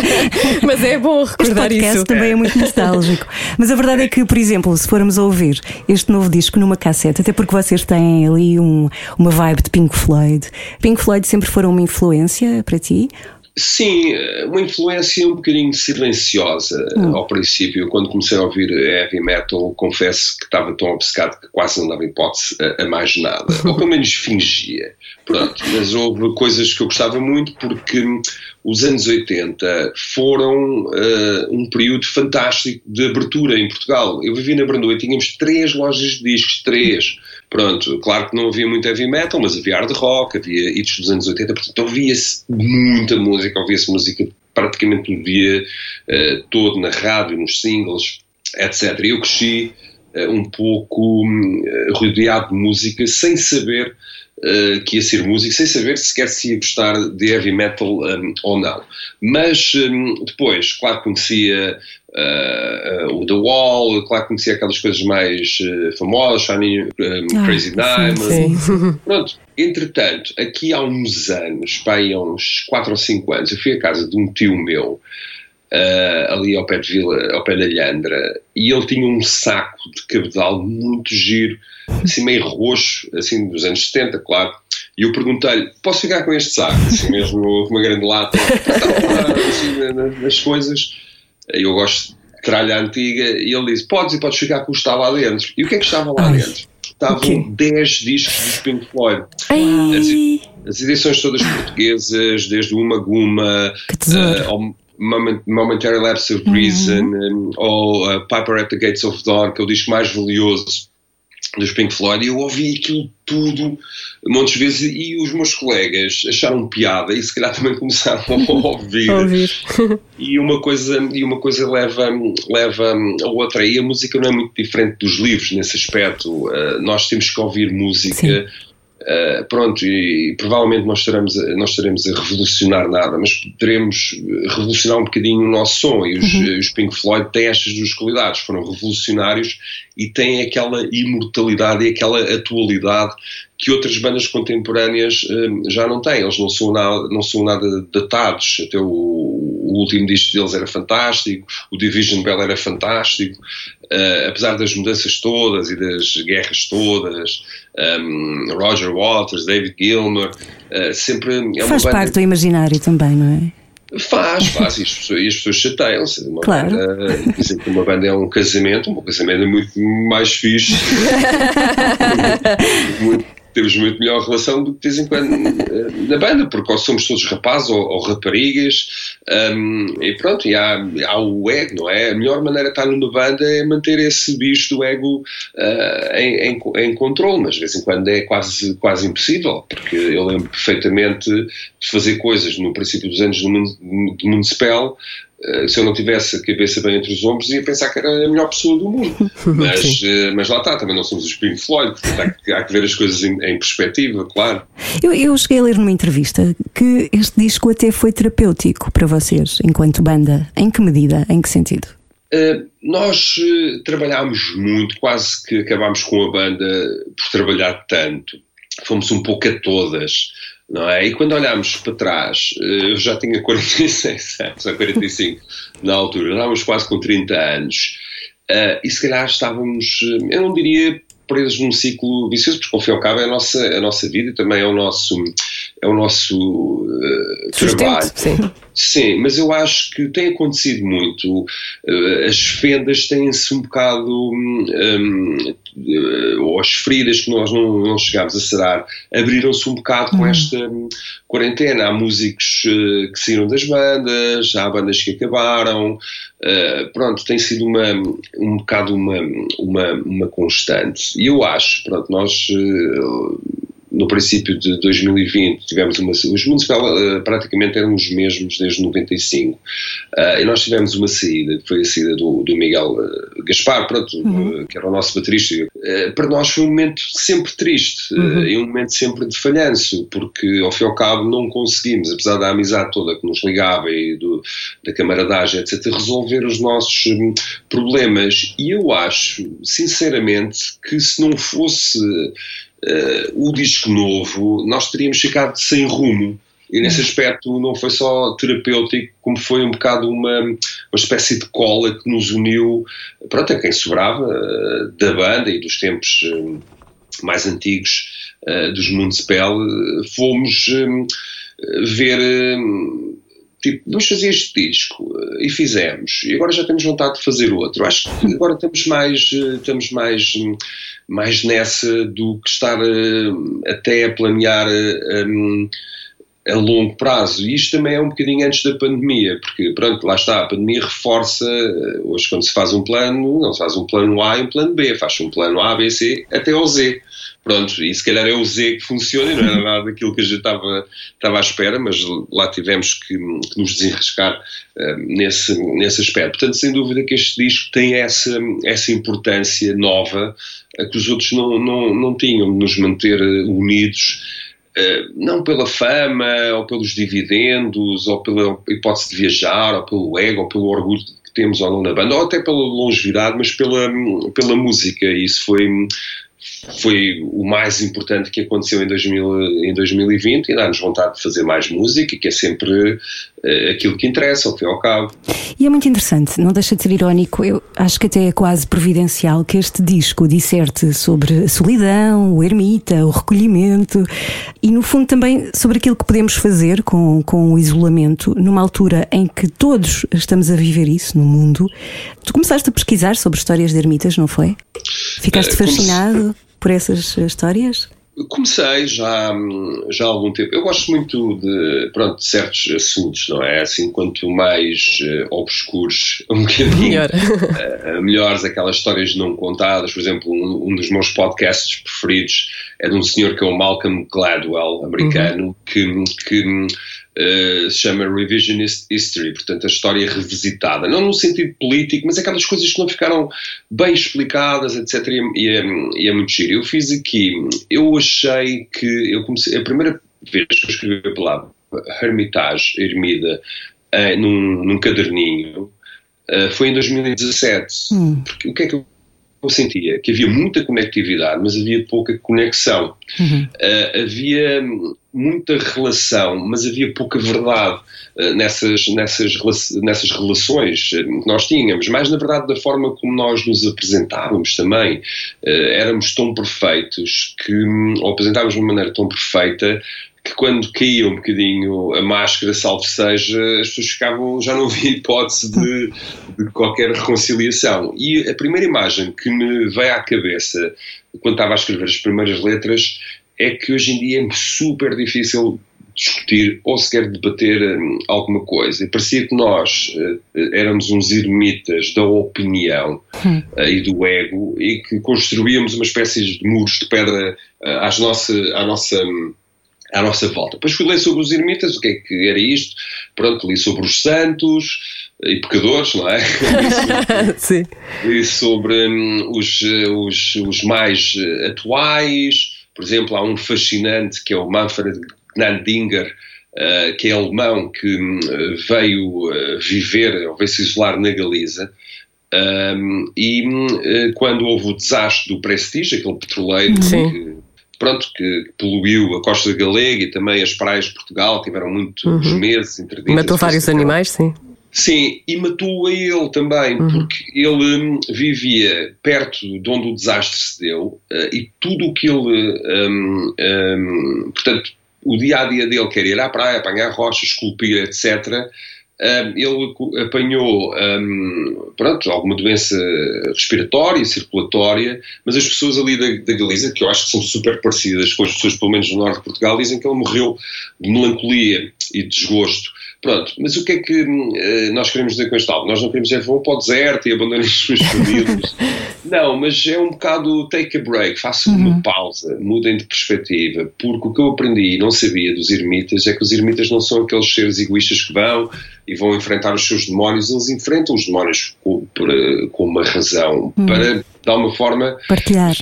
[LAUGHS] Mas é bom Este recordar podcast isso. também é muito nostálgico. Mas a verdade é que, por exemplo, se formos a ouvir este novo disco numa cassete, até porque vocês têm ali um- uma vibe de Pink Floyd, Pink Floyd sempre foram uma influência para ti? Sim, uma influência um bocadinho silenciosa ao princípio. Quando comecei a ouvir heavy metal, confesso que estava tão obcecado que quase não dava hipótese a, a mais nada. [LAUGHS] Ou pelo menos fingia. Pronto, [LAUGHS] mas houve coisas que eu gostava muito porque hum, os anos 80 foram eh, um período fantástico de abertura em Portugal. Eu vivi na Brandoa e tínhamos três lojas de discos, três. Pronto, claro que não havia muito heavy metal, mas havia hard rock, havia hits dos anos 80, portanto ouvia-se muita música, ouvia-se música praticamente o dia eh, todo na rádio, nos singles, etc. Eu cresci eh, um pouco hum, eh, rodeado de música sem saber eh, que ia ser músico, sem saber sequer se ia gostar de heavy metal hum, ou não. Mas hum, depois, claro, conhecia eh, o The Wall, claro, conhecia aquelas coisas mais eh, famosas, Shining hum, Ah, Crazy Diamond. [LAUGHS] Pronto, entretanto, aqui há uns anos, pá, aí há uns 4 ou 5 anos, eu fui à casa de um tio meu, ah, ali ao pé de Vila, ao pé da Lhandra, e ele tinha um saco de cabedal muito giro, assim meio roxo, assim dos anos 70, claro. E eu perguntei-lhe, posso ficar com este saco? Assim mesmo, com uma grande lata, Estava assim, na- nas coisas. Eu gosto de tralha antiga, e ele disse, podes e podes ficar com o que está lá dentro. E o que é que estava lá dentro? Estavam quê? 10 discos dos Pink Floyd. Ai, As edições todas portuguesas, desde o Uma Guma, Que tesouro. eh, ao Moment- Momentary Lapse of Reason, um, ou uh, Piper at the Gates of Dawn, que é o disco mais valioso dos Pink Floyd, e eu ouvi aquilo tudo muitas vezes e os meus colegas acharam piada e se calhar [LAUGHS] também começaram a ouvir. Ouvir. [LAUGHS] E uma coisa, e uma coisa leva, leva a outra. E a música não é muito diferente dos livros nesse aspecto. Uh, nós temos que ouvir música. Sim. Uh, pronto, e, provavelmente não estaremos, a, não estaremos a revolucionar nada, mas poderemos revolucionar um bocadinho o nosso som. E os, os Pink Floyd têm estas duas qualidades: foram revolucionários e têm aquela imortalidade e aquela atualidade que outras bandas contemporâneas já não têm. Eles não são nada, não são nada datados. Até o, o último disco deles era fantástico, o Division Bell era fantástico, uh, apesar das mudanças todas e das guerras todas. Um, Roger Waters, David Gilmour, uh, sempre é uma faz parte do imaginário também, não é? Faz, faz, e as pessoas, as pessoas chateiam-se. Uma Claro. banda, dizem que uma banda é um casamento, um casamento é muito mais fixe. [LAUGHS] Muito- temos muito melhor relação do que de vez em quando eh, na banda, porque somos todos rapazes ou, ou raparigas, hum, e pronto, e há, há o ego, não é? A melhor maneira de estar numa banda é manter esse bicho do ego ah, em, em, em controle, mas de vez em quando é quase, quase impossível, porque eu lembro perfeitamente de fazer coisas no princípio dos anos do Municipal. Eh, Se eu não tivesse a cabeça bem entre os ombros, ia pensar que era a melhor pessoa do mundo. [LAUGHS] Mas, eh, mas lá está, também não somos os Pink Floyd, portanto há que, há que ver as coisas em, em perspectiva, claro. Eu, eu cheguei a ler numa entrevista que este disco até foi terapêutico para vocês, enquanto banda. Em que medida? Em que sentido? Uh, nós uh, trabalhámos muito, quase que acabámos com a banda por trabalhar tanto. Fomos um pouco a todas, não é? E quando olhámos para trás, uh, eu já tinha 46 anos, ou 45 na altura, estávamos quase com 30 anos, uh, e se calhar estávamos, uh, eu não diria presos num ciclo vicioso, porque ao fim e ao cabo é a nossa, a nossa vida e também é o nosso, é o nosso uh, trabalho. sim. Sim, mas eu acho que tem acontecido muito. Uh, as fendas têm-se um bocado, um, uh, ou as feridas que nós não, não chegámos a sarar, abriram-se um bocado com esta um, quarentena. Há músicos que saíram das bandas, há bandas que acabaram. pronto, tem sido uma, um bocado uma, uma, uma constante. E eu acho, pronto, nós no princípio de 2020 tivemos uma. Os municipais uh, praticamente eram os mesmos desde 95. Uh, e nós tivemos uma saída, que foi a saída do, do Miguel uh, Gaspar, pronto, uhum. que era o nosso baterista. para nós foi um momento sempre triste uhum. e um momento sempre de falhanço, porque ao fim e ao cabo não conseguimos, apesar da amizade toda que nos ligava e do, da camaradagem, etc., resolver os nossos um, problemas. E eu acho, sinceramente, que se não fosse uh, o disco novo, nós teríamos ficado sem rumo. E nesse uhum. aspecto não foi só terapêutico, como foi um bocado uma, uma espécie de cola que nos uniu, pronto, a quem sobrava uh, da banda e dos tempos uh, mais antigos dos Municipal, fomos ver tipo, vamos fazer este disco e fizemos e agora já temos vontade de fazer outro acho que agora estamos mais estamos mais mais nessa do que estar uh, até a planear uh, um, a longo prazo. E isto também é um bocadinho antes da pandemia, porque, pronto, lá está, a pandemia reforça, hoje quando se faz um plano, não se faz um plano A e um plano B, faz um plano A, B, C, até ao Z. Pronto, e se calhar é o Z que funciona e não é nada daquilo que a gente estava, estava à espera, mas lá tivemos que, que nos desenrascar uh, nesse, nesse aspecto. Portanto, sem dúvida que este disco tem essa, essa importância nova que os outros não, não, não tinham, de nos manter unidos Uh, não pela fama, ou pelos dividendos, ou pela hipótese de viajar, ou pelo ego, ou pelo orgulho que temos ou não na banda, ou até pela longevidade, mas pela, pela música. Isso foi foi o mais importante que aconteceu em, 2000, em 2020 e dá-nos vontade de fazer mais música, que é sempre uh, aquilo que interessa, ao fim e ao cabo. E é muito interessante, não deixa de ser irónico, eu acho que até é quase providencial que este disco disserte sobre a solidão, o ermita, o recolhimento e, no fundo, também sobre aquilo que podemos fazer com, com o isolamento numa altura em que todos estamos a viver isso no mundo. Tu começaste a pesquisar sobre histórias de ermitas, não foi? Ficaste uh, fascinado? Por essas histórias? Comecei já, já há algum tempo. Eu gosto muito de, pronto, de certos assuntos, não é? Assim, quanto mais uh, obscuros, [LAUGHS] um bocadinho Melhor. uh, melhores aquelas histórias não contadas. Por exemplo, um, um, dos meus podcasts preferidos é de um senhor que é o Malcolm Gladwell, americano, uhum. que, que Uh, se chama Revisionist History, portanto a história revisitada, não no sentido político, mas aquelas coisas que não ficaram bem explicadas, etc. E é, e é muito giro. Eu fiz aqui, eu achei que eu comecei, a primeira vez que eu escrevi a palavra Hermitage, Ermida, uh, num, num caderninho, uh, foi em 2017. Hum. Porque o que é que eu eu sentia que havia muita conectividade, mas havia pouca conexão. Uhum. Uh, havia muita relação, mas havia pouca verdade uh, nessas, nessas, nessas relações que nós tínhamos, mais na verdade da forma como nós nos apresentávamos também. Uh, éramos tão perfeitos que, ou apresentávamos de uma maneira tão perfeita que quando caía um bocadinho a máscara, salvo seja, as pessoas ficavam, já não havia hipótese de, de, qualquer reconciliação. E a primeira imagem que me veio à cabeça quando estava a escrever as primeiras letras é que hoje em dia é super difícil discutir ou sequer debater hum, alguma coisa. E parecia que nós uh, éramos uns ermitas da opinião hum. uh, e do ego e que construíamos uma espécie de muros de pedra uh, às nossa, à nossa. À nossa volta. Depois fui ler sobre os ermitas, o que é que era isto, pronto, li sobre os santos e pecadores, não é? [LAUGHS] Sim. Li sobre hum, os, os, os mais atuais, por exemplo, há um fascinante que é o Manfred Gnandinger, uh, que é alemão, que um, veio uh, viver, ou veio se isolar na Galiza, um, e uh, quando houve o desastre do Prestige, aquele petroleiro que, pronto, que poluiu a costa galega e também as praias de Portugal, tiveram muitos uhum. meses interditas. Matou vários animais, sim. Sim, e matou a ele também, uhum. porque ele um, vivia perto de onde o desastre se deu uh, e tudo o que ele, um, um, portanto, o dia a dia dele quer ir à praia, apanhar rochas, esculpir, etc. Ele apanhou pronto, alguma doença respiratória, circulatória, mas as pessoas ali da, da, Galiza, que eu acho que são super parecidas com as pessoas, pelo menos do norte de Portugal, dizem que ele morreu de melancolia e de desgosto. Pronto, mas o que é que uh, nós queremos dizer com este álbum? Nós não queremos dizer vão para o deserto e abandonem as suas famílias. não, mas é um bocado take a break, façam uhum. uma pausa, mudem de perspectiva, porque o que eu aprendi e não sabia dos ermitas é que os ermitas não são aqueles seres egoístas que vão e vão enfrentar os seus demónios, eles enfrentam os demónios com, por, com uma razão, uhum. para, de alguma forma, partilhar,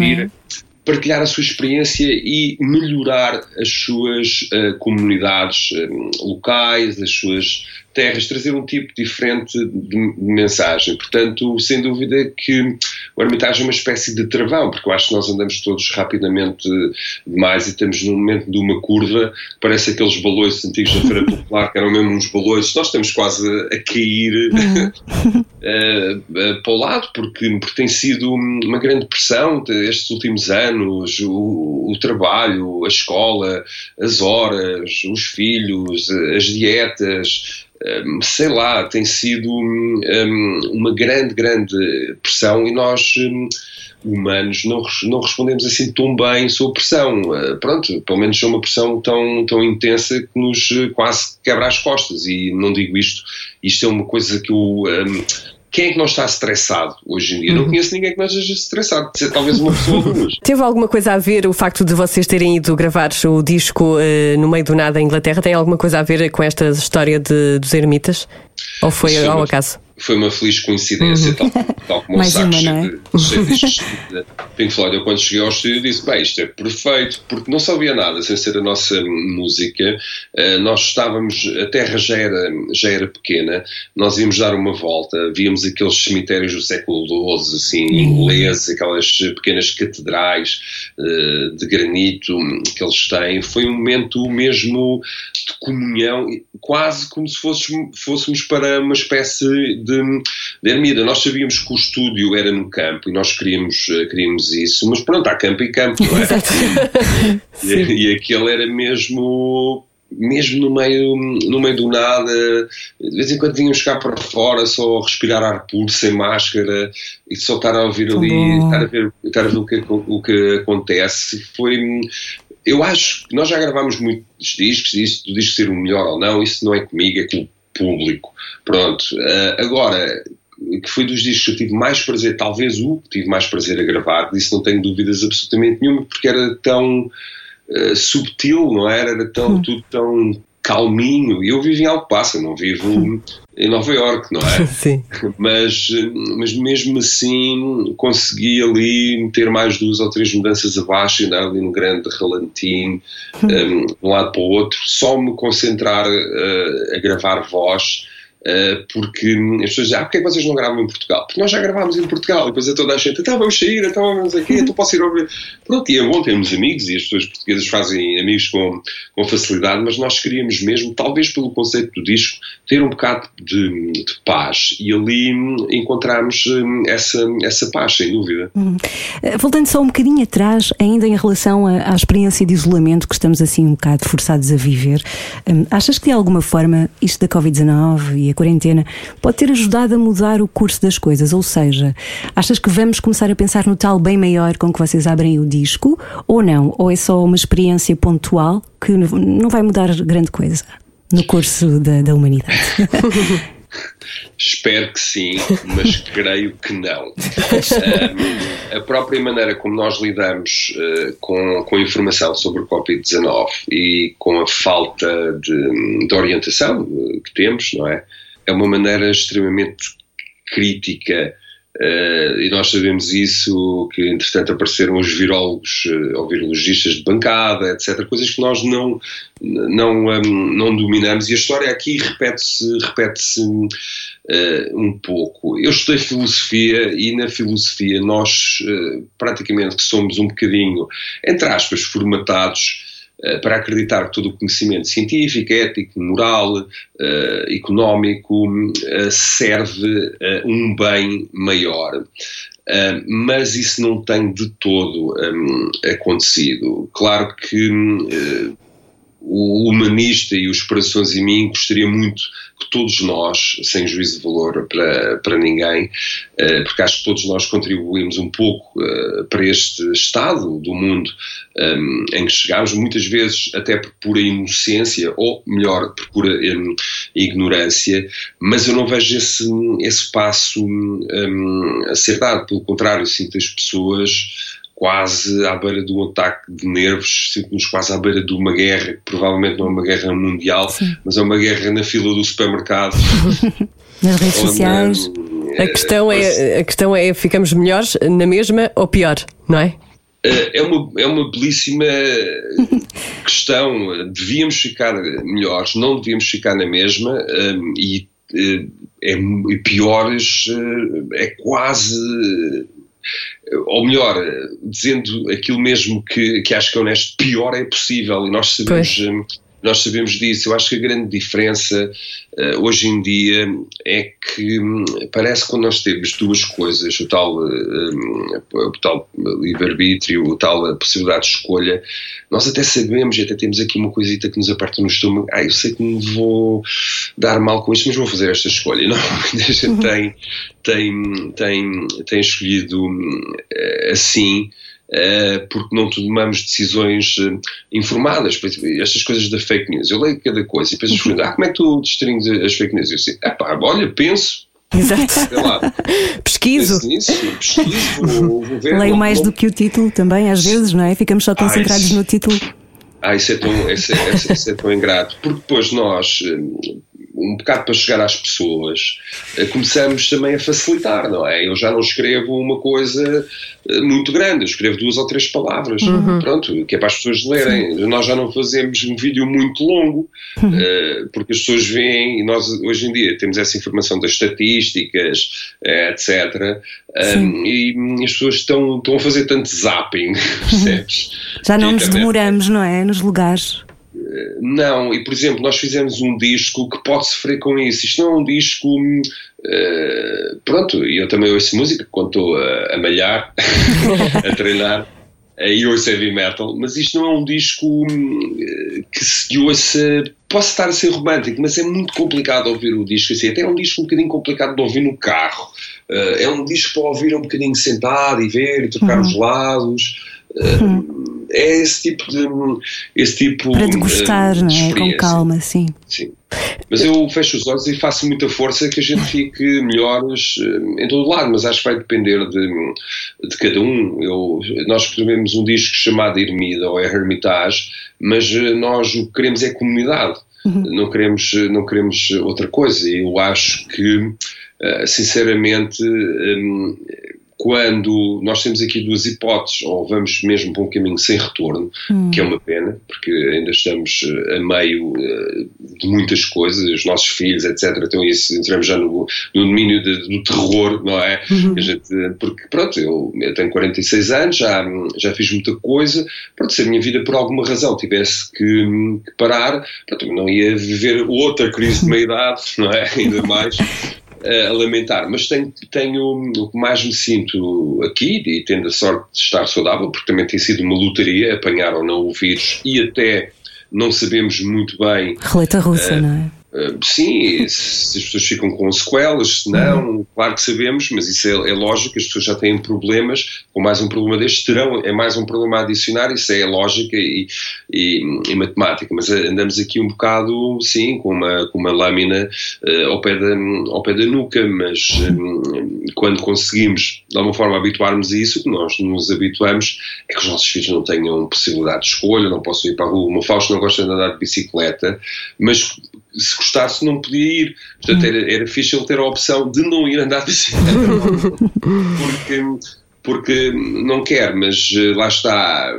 partilhar a sua experiência e melhorar as suas uh, comunidades um, locais, as suas terras, trazer um tipo diferente de, mensagem. Portanto, sem dúvida que o Hermitage é uma espécie de travão, porque eu acho que nós andamos todos rapidamente demais e estamos num momento de uma curva, parece aqueles balões antigos da Feira [LAUGHS] Popular, que eram mesmo uns balões, nós estamos quase a cair uh, [LAUGHS] uh, para o lado, porque, porque tem sido uma grande pressão estes últimos anos, o, o trabalho, a escola, as horas, os filhos, as dietas, sei lá, tem sido um, uma grande, grande pressão e nós um, humanos não, não respondemos assim tão bem sob pressão. Uh, pronto, pelo menos é uma pressão tão, tão intensa que nos eh, quase quebra as costas e não digo isto, isto é uma coisa que eu... Quem é que não está estressado hoje em dia? Uhum. Não conheço ninguém que não esteja estressado, talvez uma pessoa duas. [LAUGHS] Teve alguma coisa a ver o facto de vocês terem ido gravar o disco uh, no meio do nada em Inglaterra? Tem alguma coisa a ver com esta história de, dos ermitas? Ou foi ao acaso? Foi uma feliz coincidência, uhum. tal, tal como Mais o saco uma, é? cheio de Pink Floyd. Eu, quando cheguei ao estúdio, disse: Bem, isto é perfeito, porque não sabia nada sem ser a nossa música. Uh, nós estávamos, a terra já era, já era pequena, nós íamos dar uma volta, víamos aqueles cemitérios do século XII, assim, uhum. ingleses, aquelas pequenas catedrais uh, de granito que eles têm. Foi um momento mesmo de comunhão, quase como se fôssemos, fôssemos para uma espécie de de, de Ermida. Nós sabíamos que o estúdio era no campo e nós queríamos, eh, queríamos isso, mas pronto, há campo e campo, não é? e, e aquele era mesmo mesmo no meio, no meio do nada, de vez em quando vinham cá para fora, só respirar ar puro, sem máscara, e só estar a ouvir ali, estar a ver, estar a ver o, que, o que acontece. Foi. Eu acho que nós já gravámos muitos discos, e isso do disco ser o melhor ou não, isso não é comigo, é com o público. Pronto. Uh, agora, que foi dos discos que eu tive mais prazer, talvez o que tive mais prazer a gravar, disso não tenho dúvidas absolutamente nenhuma, porque era tão uh, subtil, não era? Era tão, hum. tudo tão calminho. E eu vivo em Alcobaça, não vivo [LAUGHS] em Nova York, não é? [LAUGHS] Sim. Mas, mas mesmo assim consegui ali meter mais duas ou três mudanças abaixo e andar ali no grande ralantinho, um, hum, de um lado para o outro, só me concentrar uh, a gravar voz porque as pessoas dizem, ah, porque é que vocês não gravam em Portugal? Porque nós já gravámos em Portugal, e depois é toda a gente, então vamos sair, então vamos aqui, então posso ir ouvir. Pronto, e é bom termos amigos, e as pessoas portuguesas fazem amigos com, com facilidade, mas nós queríamos mesmo, talvez pelo conceito do disco, ter um bocado de, de paz, e ali encontramos hum, essa, essa paz, sem dúvida. Hum. Voltando só um bocadinho atrás, ainda em relação à, à, experiência de isolamento que estamos assim um bocado forçados a viver, hum, achas que de alguma forma isto da Covid-19 e a quarentena pode ter ajudado a mudar o curso das coisas? Ou seja, achas que vamos começar a pensar no tal bem maior com que vocês abrem o disco ou não? Ou é só uma experiência pontual que não vai mudar grande coisa no curso da, da humanidade? [LAUGHS] Espero que sim, mas creio que não. Um, a própria maneira como nós lidamos uh, com, com informação sobre o Covid-19 e com a falta de, de orientação que temos, não é? É uma maneira extremamente crítica Uh, e nós sabemos isso, que entretanto apareceram os virólogos uh, ou virologistas de bancada, etc. Coisas que nós não, não, um, não dominamos e a história aqui repete-se repete uh, um pouco. Eu estudei filosofia e na filosofia nós praticamente somos um bocadinho, entre aspas, formatados eh, para acreditar que todo o conhecimento científico, ético, moral, uh, económico uh, serve a um bem maior. Uh, mas isso não tem de todo um, acontecido. Claro que o humanista e o esperançoso em mim gostaria muito todos nós, sem juízo de valor para, para ninguém, uh, porque acho que todos nós contribuímos um pouco uh, para este estado do mundo um, em que chegámos, muitas vezes até por pura inocência, ou melhor, por pura ignorância, mas eu não vejo esse, esse passo a ser dado, pelo contrário, sinto as pessoas quase à beira de um ataque de nervos, sinto-nos quase à beira de uma guerra, que provavelmente não é uma guerra mundial, Sim. mas é uma guerra na fila do supermercado. [LAUGHS] Nas redes sociais. A questão, é, a questão é: ficamos melhores na mesma ou pior, não é? Eh, é uma, é uma belíssima [LAUGHS] questão. Devíamos ficar melhores, não devíamos ficar na mesma, ehm, e, eh, é, e piores é quase ou melhor, dizendo aquilo mesmo que, que acho que é honesto, pior é possível, e nós sabemos, hum, nós sabemos disso. Eu acho que a grande diferença uh, hoje em dia é que um, parece que quando nós temos duas coisas, o tal, um, o tal livre-arbítrio, o tal possibilidade de escolha, nós até sabemos e até temos aqui uma coisita que nos aperta no estômago. Ah, eu sei que me vou dar mal com isto, mas vou fazer esta escolha. [LAUGHS] Não, a gente uhum. tem, tem, tem, tem escolhido hum, assim. Uh, porque não tomamos decisões uh, informadas. Estas coisas da fake news. Eu leio cada coisa e depois uhum. [LAUGHS] ah, como é que tu distingues as fake news? Eu disse, pá, olha, penso. Exato. [LAUGHS] Pesquiso. Nisso, pesquiso vou, [LAUGHS] vou ver, Leio mais do que o título também, às vezes, não é? Ficamos só concentrados ah, no título. Ah, isso é tão, isso é, isso é tão ingrato. Porque depois nós eh, um bocado para chegar às pessoas, eh, começamos também a facilitar, não é? Eu já não escrevo uma coisa eh, muito grande, eu escrevo duas ou três palavras, uhum. pronto, que é para as pessoas lerem. Sim. Nós já não fazemos um vídeo muito longo, uhum. uh, porque as pessoas veem, e nós hoje em dia temos essa informação das estatísticas, etc. Um, e as pessoas estão, estão a fazer tanto zapping, [LAUGHS] percebes? Já não nos demoramos, não é? Nos lugares. Não, e por exemplo, nós fizemos um disco que pode sofrer com isso. Isto não é um disco. Uh, pronto, eu também ouço música quando estou a, a malhar, [LAUGHS] a treinar, e ouço heavy metal, mas isto não é um disco uh, que se ouça. Posso estar a ser romântico, mas é muito complicado ouvir o disco assim. Até é um disco um bocadinho complicado de ouvir no carro. Uh, é um disco para ouvir um bocadinho sentado e ver e trocar uhum. os lados. Uhum. É esse tipo de. Esse tipo Para degustar, de, não é? Com calma, sim. Sim. Mas eu fecho os olhos e faço muita força que a gente fique melhores eh, em todo lado, mas acho que vai depender de, de cada um. Eu, nós escrevemos um disco chamado Ermida ou é Hermitage, mas nós o que queremos é comunidade, uhum. não, queremos, não queremos outra coisa. E eu acho que, sinceramente, quando nós temos aqui duas hipóteses, ou vamos mesmo para um caminho sem retorno, hum. que é uma pena, porque ainda estamos eh, a meio eh, de muitas coisas, os nossos filhos, etc. Então, isso, entramos já no, no domínio de, do terror, não é? Uhum. Gente, porque, pronto, eu, eu, tenho 46 anos, já, já fiz muita coisa, pronto, se a minha vida por alguma razão tivesse que, que parar, pronto, não ia viver outra crise de meia-idade, não é? Ainda mais [LAUGHS] a lamentar, mas tenho, tenho o que mais me sinto aqui, e tendo a sorte de estar saudável, porque também tem sido uma lotaria apanhar ou não o vírus e até não sabemos muito bem. Roleta russa, uh, não é? Uh, sim, se as pessoas ficam com sequelas, se não, uhum. claro que sabemos, mas isso é, é, lógico, as pessoas já têm problemas, com mais um problema destes terão, é mais um problema a adicionar, isso é lógica e, e, e matemática, mas andamos aqui um bocado, sim, com uma, com uma lâmina uh, ao, pé da, ao pé da nuca, mas um, quando conseguimos, de alguma forma, habituarmos a isso, o que nós nos habituamos é que os nossos filhos não tenham possibilidade de escolha, não possam ir para a rua, o meu Fausto não gosta de andar de bicicleta, mas se gostasse não podia ir. Portanto, era, era fixe ele ter a opção de não ir andar de bicicleta. [LAUGHS] Porque porque não quer, mas eh, lá está,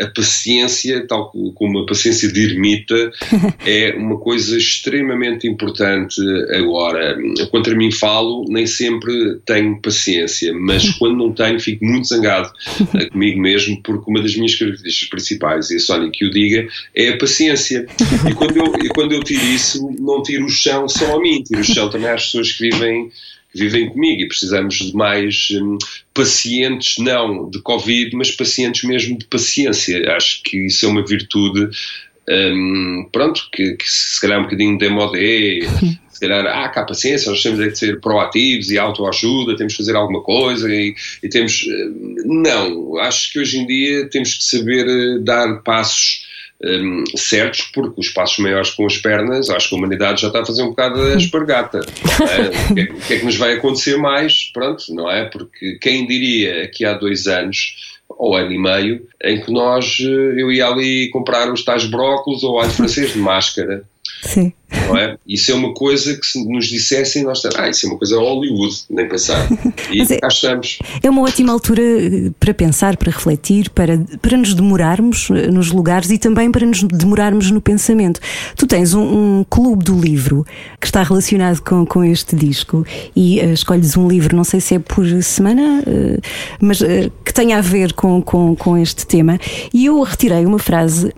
a paciência, tal como a paciência de ermita, [LAUGHS] é uma coisa extremamente importante agora. Contra mim falo, nem sempre tenho paciência, mas [LAUGHS] quando não tenho fico muito zangado eh, comigo mesmo, porque uma das minhas características principais, e a Sónia que o diga, é a paciência. E quando eu, e quando eu tiro isso, não tiro o chão só a mim, tiro o chão também às pessoas que vivem vivem comigo e precisamos de mais um, pacientes, não de Covid, mas pacientes mesmo de paciência. Acho que isso é uma virtude hum, pronto, que, que se calhar é um bocadinho demodé, [LAUGHS] se calhar, ah, cá paciência, nós temos é de ser proativos e autoajuda, temos que fazer alguma coisa e, e temos. eh, Não, acho que hoje em dia temos que saber eh, dar passos hum, certos, porque os passos maiores com as pernas, acho que a humanidade já está a fazer um bocado a espargata. [LAUGHS] Eh, o, que é, o que é que nos vai acontecer mais? Pronto, não é? Porque quem diria que há dois anos ou ano e meio, em que nós, eh, eu ia ali comprar os tais brócolos ou alho francês de máscara, Sim. É? Isso é uma coisa que se nos dissessem, nós estamos, ah, isso é uma coisa Hollywood, nem pensar. E é- cá estamos. É uma ótima altura eh, para pensar, para refletir, para, para nos demorarmos eh, nos lugares e também para nos demorarmos no pensamento. Tu tens um, um clube do livro que está relacionado com, com este disco e eh, escolhes um livro, não sei se é por semana, eh, mas eh, que tenha a ver com, com, com este tema. E eu retirei uma frase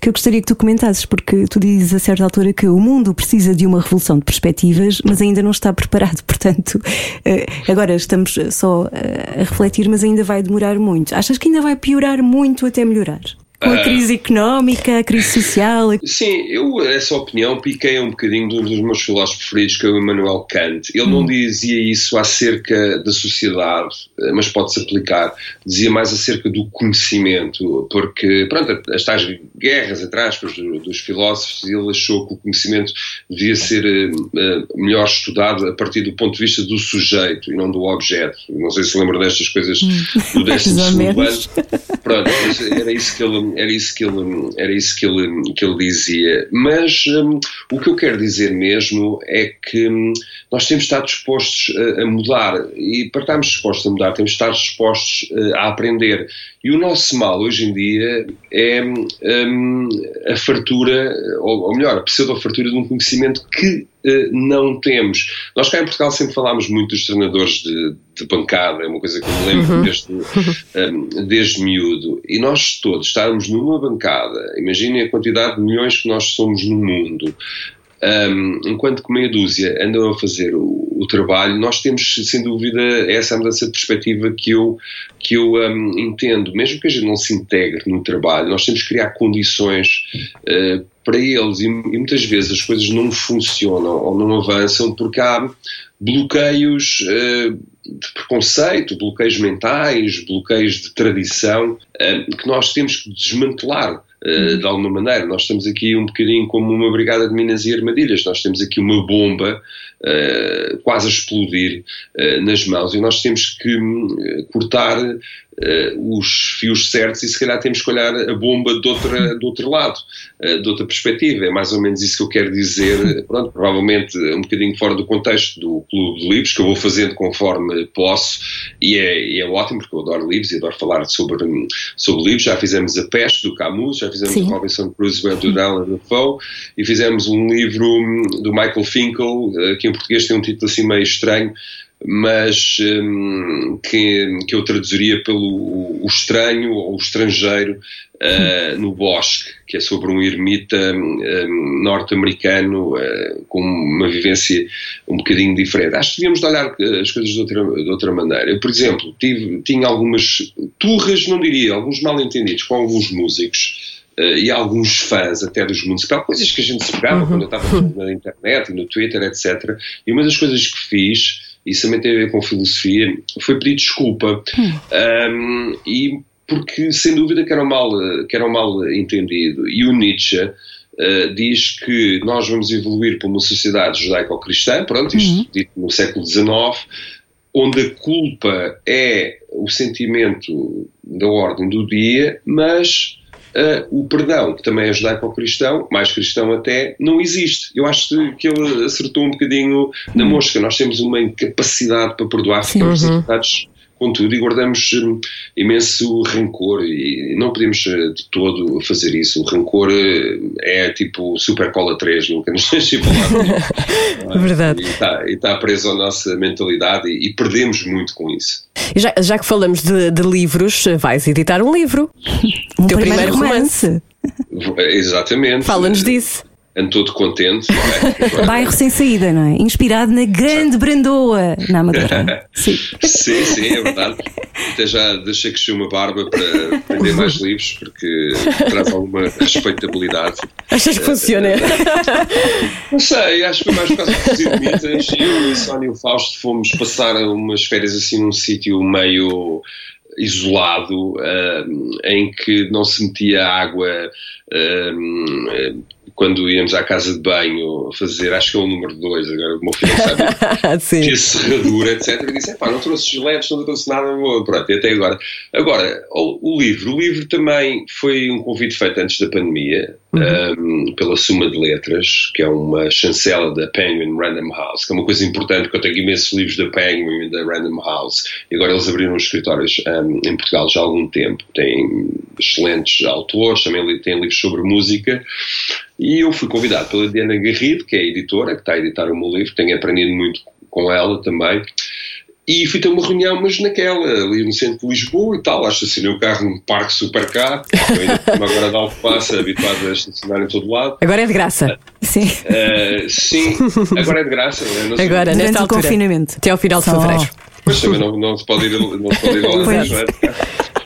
que eu gostaria que tu comentasses, porque tu dizes a certa altura que o mundo precisa de uma revolução de perspectivas, mas ainda não está preparado. [LAUGHS] Portanto, eh, agora estamos só eh, a refletir, mas ainda vai demorar muito. Achas que ainda vai piorar muito até melhorar? Com a crise económica, a crise social. Sim, eu, essa opinião, piquei um bocadinho de um dos meus filósofos preferidos, que é o Immanuel Kant. Ele não dizia isso acerca da sociedade, eh, mas pode-se aplicar. Dizia mais acerca do conhecimento, porque, pronto, as tais guerras, entre aspas, do- dos filósofos, ele achou que o conhecimento devia ser eh, eh, melhor estudado a partir do ponto de vista do sujeito e não do objeto. Não sei se lembro destas coisas do [LAUGHS] décimo segundo ano. Pronto, era isso que ele, era isso que ele, era isso que ele, que ele dizia. Mas hum, o que eu quero dizer mesmo é que hum, nós temos de estar dispostos a, a mudar e para estarmos dispostos a mudar temos de estar dispostos eh, a aprender. E o nosso mal hoje em dia é hum, a fartura, ou, ou melhor, a pseudo-fartura de um conhecimento que eh, não temos. Nós cá em Portugal sempre falámos muito dos treinadores de, de bancada, é uma coisa que eu me lembro desde, hum, desde miúdo. E nós todos estarmos numa bancada, imaginem a quantidade de milhões que nós somos no mundo. Um, enquanto que meia dúzia andam a fazer o, o trabalho, nós temos, sem dúvida, essa mudança de perspectiva que eu, que eu um, entendo. Mesmo que a gente não se integre no trabalho, nós temos que criar condições uh, para eles e, e muitas vezes as coisas não funcionam ou não avançam porque há bloqueios uh, de preconceito, bloqueios mentais, bloqueios de tradição uh, que nós temos que desmantelar. Uh, de alguma maneira, nós estamos aqui um bocadinho como uma brigada de minas e armadilhas, nós temos aqui uma bomba uh, quase a explodir uh, nas mãos e nós temos que hum, cortar os fios certos e se calhar temos que olhar a bomba de, outra, do outro lado, de outra perspectiva. É mais ou menos isso que eu quero dizer, [LAUGHS] pronto, provavelmente um bocadinho fora do contexto do Clube de Livros, que eu vou fazendo conforme posso e é, é ótimo porque eu adoro livros e adoro falar sobre, sobre livros. Já fizemos A Peste do Camus, já fizemos Sim. Robinson Crusoe do Alan Defoe e fizemos um livro do Michael Finkel, eh, que em português tem um título assim meio estranho, mas hum, que, que eu traduziria pelo o estranho ou o estrangeiro uh, no bosque, que é sobre um ermita um, norte-americano uh, com uma vivência um bocadinho diferente. Acho que devíamos de olhar as coisas de outra, de outra maneira. Eu, por exemplo, tive, tinha algumas turras, não diria, alguns mal-entendidos com alguns músicos. Uh, e alguns fãs até dos municipais, coisas que a gente se pegava uhum. quando eu estava na internet e no Twitter, etc. E uma das coisas que fiz isso também tem a ver com filosofia, foi pedir desculpa. Hum. Um, e porque, sem dúvida, que era um mal, que era um mal entendido. E o Nietzsche uh, diz que nós vamos evoluir para uma sociedade judaico-cristã, pronto, isto uhum. dito no século XIX, onde a culpa é o sentimento da ordem do dia, mas Uh, o perdão, que também é judaico-cristão, mais cristão até, não existe. Eu acho que ele acertou um bocadinho na mosca. Nós temos uma incapacidade para perdoar, ficamos uhum. Irritados com tudo e guardamos um, imenso rancor e não podemos de todo fazer isso. O rancor é tipo Super Cola 3, nunca nos [LAUGHS] deixa para [LAUGHS] Verdade. E está, e está preso à nossa mentalidade e, e perdemos muito com isso. Já, já que falamos de, de, livros, vais editar um livro. [LAUGHS] um Teu primeiro, primeiro romance. romance. Exatamente. Fala-nos disso. Ando todo contente. Não é? [LAUGHS] Bairro sem saída, não é? Inspirado na grande Brandoa, na Amadora. [LAUGHS] Sim. Sim, sim, é verdade. Até já deixei crescer uma barba para vender mais [LAUGHS] livros, porque traz alguma respeitabilidade. Achas que funciona? Não sei, acho que foi mais por causa dos ermitas. Eu e Sónia e o Fausto fomos passar umas férias assim num sítio meio isolado, ah, em que não se metia água ah, quando íamos à casa de banho fazer, acho que é o número 2, agora o meu filho sabe [LAUGHS] tinha serradura, etc. E disse: pá, não trouxe giletes, não trouxe nada, pronto, e até agora. Agora, o, o livro. O livro também foi um convite feito antes da pandemia, um, pela Suma de Letras, que é uma chancela da Penguin Random House, que é uma coisa importante, porque eu tenho imensos livros da Penguin e da Random House, e agora eles abriram os escritórios um, em Portugal já há algum tempo. Têm excelentes autores, também têm livros sobre música. E eu fui convidado pela Diana Garrido, que é editora, que está a editar o meu livro, tenho aprendido muito com ela também. E fui ter uma reunião, mas naquela, ali no centro de Lisboa e tal, lá estacionei o carro num parque super [LAUGHS] cima agora de Alcobaça, habituado a estacionar em todo lado. Agora é de graça. Sim. Eh, sim, [LAUGHS] agora é de graça, né? sei- Agora, Durante nesta altura. confinamento. Até ao final de Só. fevereiro. Pois também não, não se pode ir, não se pode ir Pois. não é? [LAUGHS]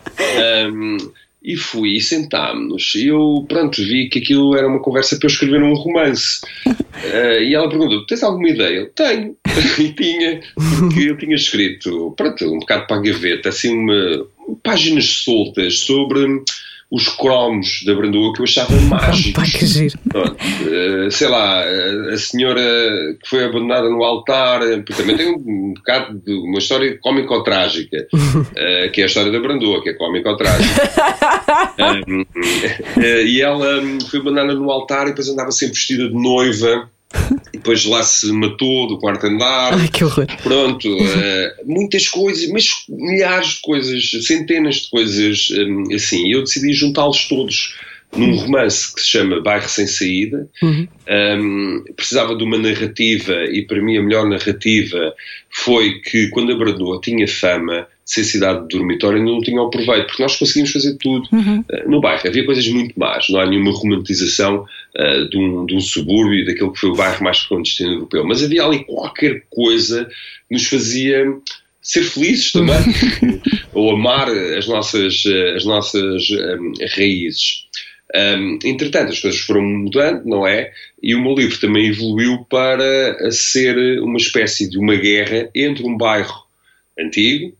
Um, e fui e sentámos-nos. E eu, pronto, vi que aquilo era uma conversa para eu escrever um romance. Uh, [LAUGHS] e ela perguntou: Tens alguma ideia? Eu tenho. [LAUGHS] e tinha, porque eu tinha escrito, pronto, um bocado para a gaveta, assim, uma, páginas soltas sobre os cromos da Brandoa que eu achava [LAUGHS] mágicos. Pá, que giro. Pronto, eh, sei lá, eh, a senhora que foi abandonada no altar, eh, porque também tem um bocado de uma história cómico-trágica, [LAUGHS] que é a história da Brandoa, que é cómico-trágica. [LAUGHS] E ela hum, foi abandonada no altar e depois andava sempre vestida de noiva. E depois lá se matou do quarto andar. Ai, que horror. Pronto, [LAUGHS] eh, muitas coisas, mas milhares de coisas, centenas de coisas hum, assim. Eu decidi juntá-los todos num romance que se chama Bairro Sem Saída. Um, precisava de uma narrativa e para mim a melhor narrativa foi que quando a Brandoa tinha fama ser cidade de dormitório não tinha o proveito, porque nós conseguimos fazer tudo uh, no bairro. Havia coisas muito más, não há nenhuma romantização uh, de, um, de um subúrbio, daquele que foi o bairro mais clandestino europeu, mas havia ali qualquer coisa que nos fazia ser felizes também, [LAUGHS] ou amar as nossas, uh, as nossas um, raízes. Um, entretanto, as coisas foram mudando, não é? E o meu livro também evoluiu para ser uma espécie de uma guerra entre um bairro antigo,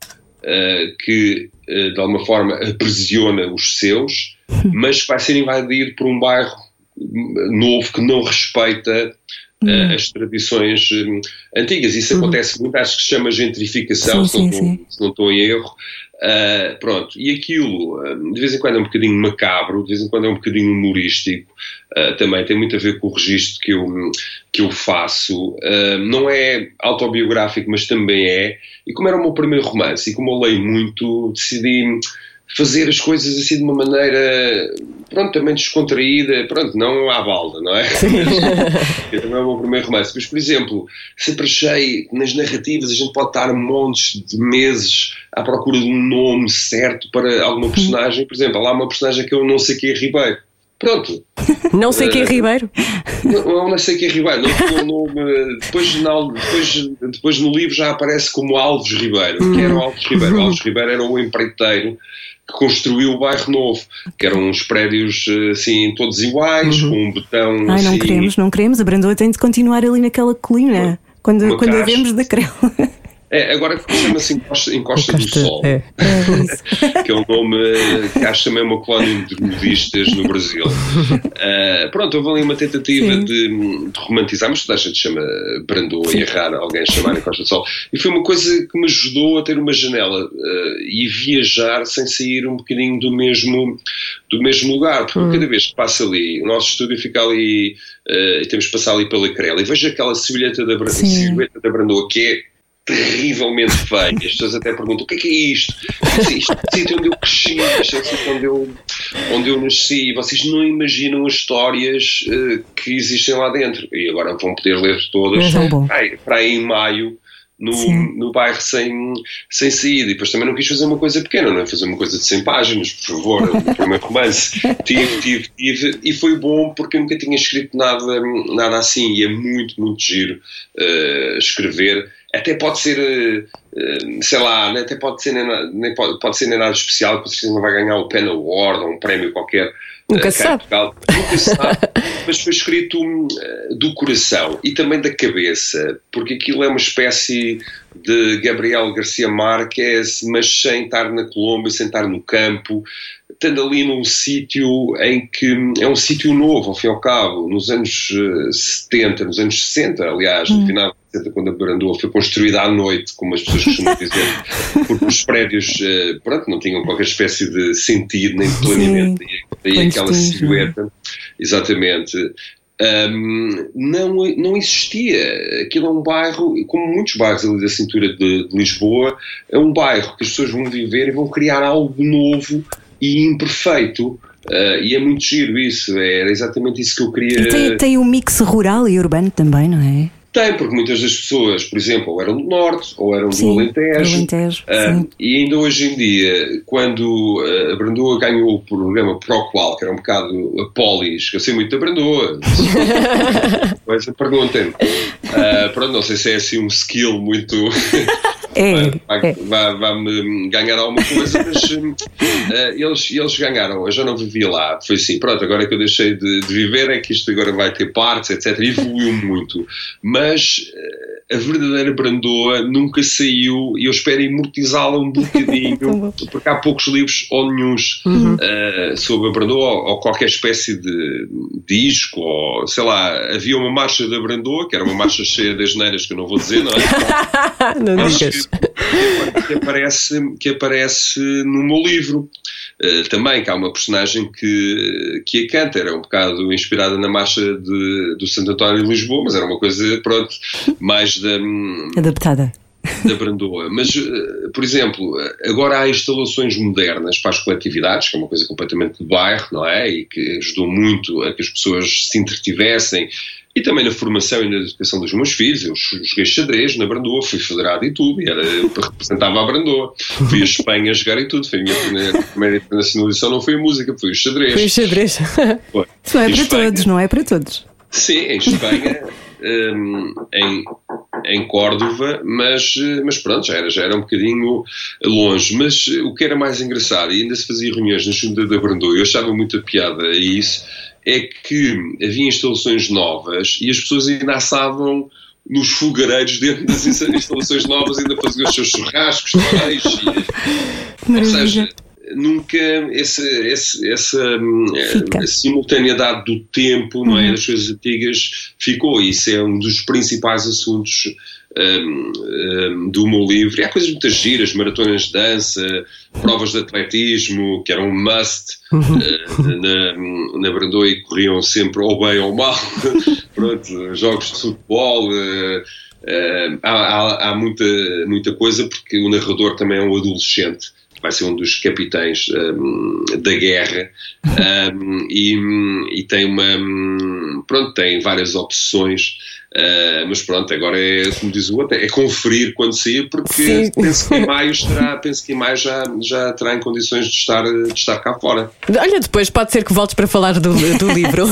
que uh, de alguma forma aprisiona os seus, mas que vai ser invadido por um bairro novo que não respeita uh, as tradições antigas. Isso acontece muito, acho que se chama gentrificação, Sim, se, não sim, estou, se não estou em erro. Uh, pronto, e aquilo uh, de vez em quando é um bocadinho macabro, de vez em quando é um bocadinho humorístico, uh, também tem muito a ver com o registro que eu, que eu faço. não é autobiográfico, mas também é. E como era o meu primeiro romance e como eu leio muito, decidi fazer as coisas assim de uma maneira, pronto, também descontraída, pronto, não à balda, não é? [LAUGHS] Eu também é o meu primeiro romance. Mas, por exemplo, sempre achei nas narrativas a gente pode estar montes de meses à procura de um nome certo para alguma personagem. Por exemplo, há lá uma personagem que eu não sei que é Ribeiro. Pronto. Não sei quem é Ribeiro. Não, não sei que é Ribeiro. Não tinha o nome. Depois, na- depois, depois no livro já aparece como Alves Ribeiro. que era o Alves Ribeiro? Alves Ribeiro era o empreiteiro que construiu o bairro novo, que eram uns prédios assim, todos iguais, com um betão Ai, assim. não queremos, não queremos. A Brandoa tem de continuar ali naquela colina. Quando, quando a vemos da Crel. É, agora chama-se [LAUGHS] Encosta, Encosta, do Encosta, Sol. é. [LAUGHS] que é um nome que acho também uma colónia de nudistas no Brasil. Eh, [LAUGHS] pronto, houve ali uma tentativa de, de romantizar, mas toda a gente chama Brandoa e é raro alguém chamar a Costa do Sol. E foi uma coisa que me ajudou a ter uma janela eh, e viajar sem sair um bocadinho do mesmo, do mesmo lugar, porque cada vez que passa ali, o nosso estúdio fica ali eh, e temos que passar ali pela Crela e vejo aquela silhueta da, Bra- Sim. silhueta da Brandoa que é terrivelmente feio. As pessoas até perguntam o que é que é isto? Eu disse, Isto é o sítio onde eu cresci, isto é o sítio onde eu, onde eu nasci. Vocês não imaginam as histórias eh, que existem lá dentro. E agora vão poder ler todas. Ai, para aí em maio no, Sim. no bairro sem, sem saída. E depois também não quis fazer uma coisa pequena, não é fazer uma coisa de 100 páginas, por favor, o [LAUGHS] primeiro romance. tive, tive, tive, e foi bom porque eu nunca tinha escrito nada, nada assim, e é muito, muito giro eh, escrever. Até pode ser, eh, eh, sei lá, né, até pode ser, nem, pode, pode ser nem nada especial, que você não vai ganhar o Pen Award ou um prémio qualquer. Nunca eh, se cá em sabe. Nunca se sabe, [LAUGHS] mas foi escrito hum, do coração e também da cabeça, porque aquilo é uma espécie de Gabriel Garcia Marques, mas sem estar na Colômbia, sem estar no campo, estando ali num sítio em que hum, é um sítio novo, ao fim e ao cabo, nos anos eh, 70, nos anos 60, aliás, no final de 60, quando a Brandoa foi construída à noite, como as pessoas costumam dizer, [LAUGHS] porque os prédios, eh, pronto, não tinham qualquer espécie de sentido nem de planeamento. E Daí aquela silhueta, exatamente. Hum, não, não existia. Aquilo é um bairro, como muitos bairros ali da cintura de, de Lisboa, é um bairro que as pessoas vão viver e vão criar algo novo e imperfeito. Ah, e é muito giro isso, era exatamente isso que eu queria. E tem, tem um mix rural e urbano também, não é? Tem, porque muitas das pessoas, por exemplo, ou eram do Norte ou eram Sim, do Alentejo. do Alentejo, Ah, sim. e ainda hoje em dia, quando ah, a Brandoa ganhou o programa Proqual, que era um bocado a Polis, que eu sei muito da Brandoa, [LAUGHS] coisa, perguntem-me. Ah, pronto, não sei se é assim um skill muito. [LAUGHS] É, vai, é. vai- vai-me ganhar alguma coisa, [LAUGHS] mas eh, eles, eles ganharam. Eu já não vivia lá. Foi assim, pronto, agora que eu deixei de, de viver é que isto agora vai ter partes, etc. E evoluiu [LAUGHS] muito. Mas eh, a verdadeira Brandoa nunca saiu e eu espero imortizá-la um bocadinho, [LAUGHS] porque há poucos livros ou nenhuns eh, sobre a Brandoa ou, ou qualquer espécie de disco, ou sei lá, havia uma marcha da Brandoa, que era uma marcha cheia de asneiras que eu não vou dizer, não é? não Mas digas. Que, que aparece, que aparece no meu livro. Eh, também que há uma personagem que, que a canta, era um bocado inspirada na marcha de, do Santo António de Lisboa, mas era uma coisa, pronto, mais da, Adaptada. da Brandoa. Mas, eh, por exemplo, agora há instalações modernas para as coletividades, que é uma coisa completamente de bairro, não é? E que ajudou muito a que as pessoas se entretivessem. E também na formação e na educação dos meus filhos. Eu joguei xadrez na Brandoa, fui federado e tudo, e era, eu representava a Brandoa. Fui a Espanha jogar e tudo. Foi a minha primeira, primeira internacionalização, não foi a música, foi o xadrez. Foi o xadrez. Foi. Isso não é para Espanha. todos, não é para todos. Sim, em Espanha, hum, em, em Córdoba, mas, mas pronto, já era, já era um bocadinho longe. Mas eh, o que era mais engraçado, e ainda se fazia reuniões na Junta da Brandoa, eu achava muita piada a isso, é que havia instalações novas e as pessoas ainda assavam nos fogareiros dentro das insta- [LAUGHS] instalações novas, ainda faziam os seus churrascos, também, ou seja, nunca esse, essa hum, eh, simultaneidade do tempo não é, das coisas antigas ficou. Isso é um dos principais assuntos hum, do meu livro. E há coisas muitas giras, maratonas de dança, provas de atletismo, que eram um must eh, na, na Brandoa e corriam sempre ou bem ou mal. [LAUGHS] Pronto, jogos de futebol. eh, eh, há, há, há muita, muita coisa porque o narrador também é um adolescente vai ser um dos capitães hum, da guerra [LAUGHS] hum, e, e tem uma hum, pronto, tem várias opções ah, mas pronto, agora é como diz o outro, é conferir quando sair porque Sim. penso que em [LAUGHS] maio estará, penso que em maio já, já terá em condições de estar, de estar cá fora Olha, depois pode ser que voltes para falar do, do [LAUGHS] livro.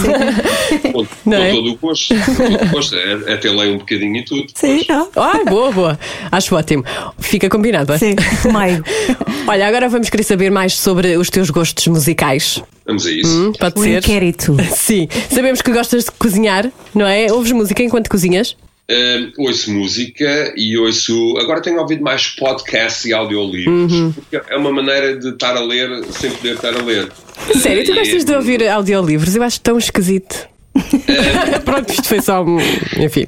com, é? todo o gosto, com todo o gosto. É- até leio um bocadinho e tudo Sim, ah, Ah, boa, boa. Acho ótimo. Fica combinado. é? sim, maio. [LAUGHS] Olha, agora vamos querer saber mais sobre os teus gostos musicais. Vamos a isso Hum, pode O ser? inquérito. [LAUGHS] Sim. Sabemos que gostas de cozinhar, não é? Ouves música enquanto cozinhas? Uh, ouço música e ouço. Agora tenho ouvido mais podcasts e audiolivros, Uhum. porque é uma maneira de estar a ler sem poder estar a ler. Sério, tu E- gostas de ouvir audiolivros? Eu acho tão esquisito. [LAUGHS] Pronto, isto foi só um. Enfim.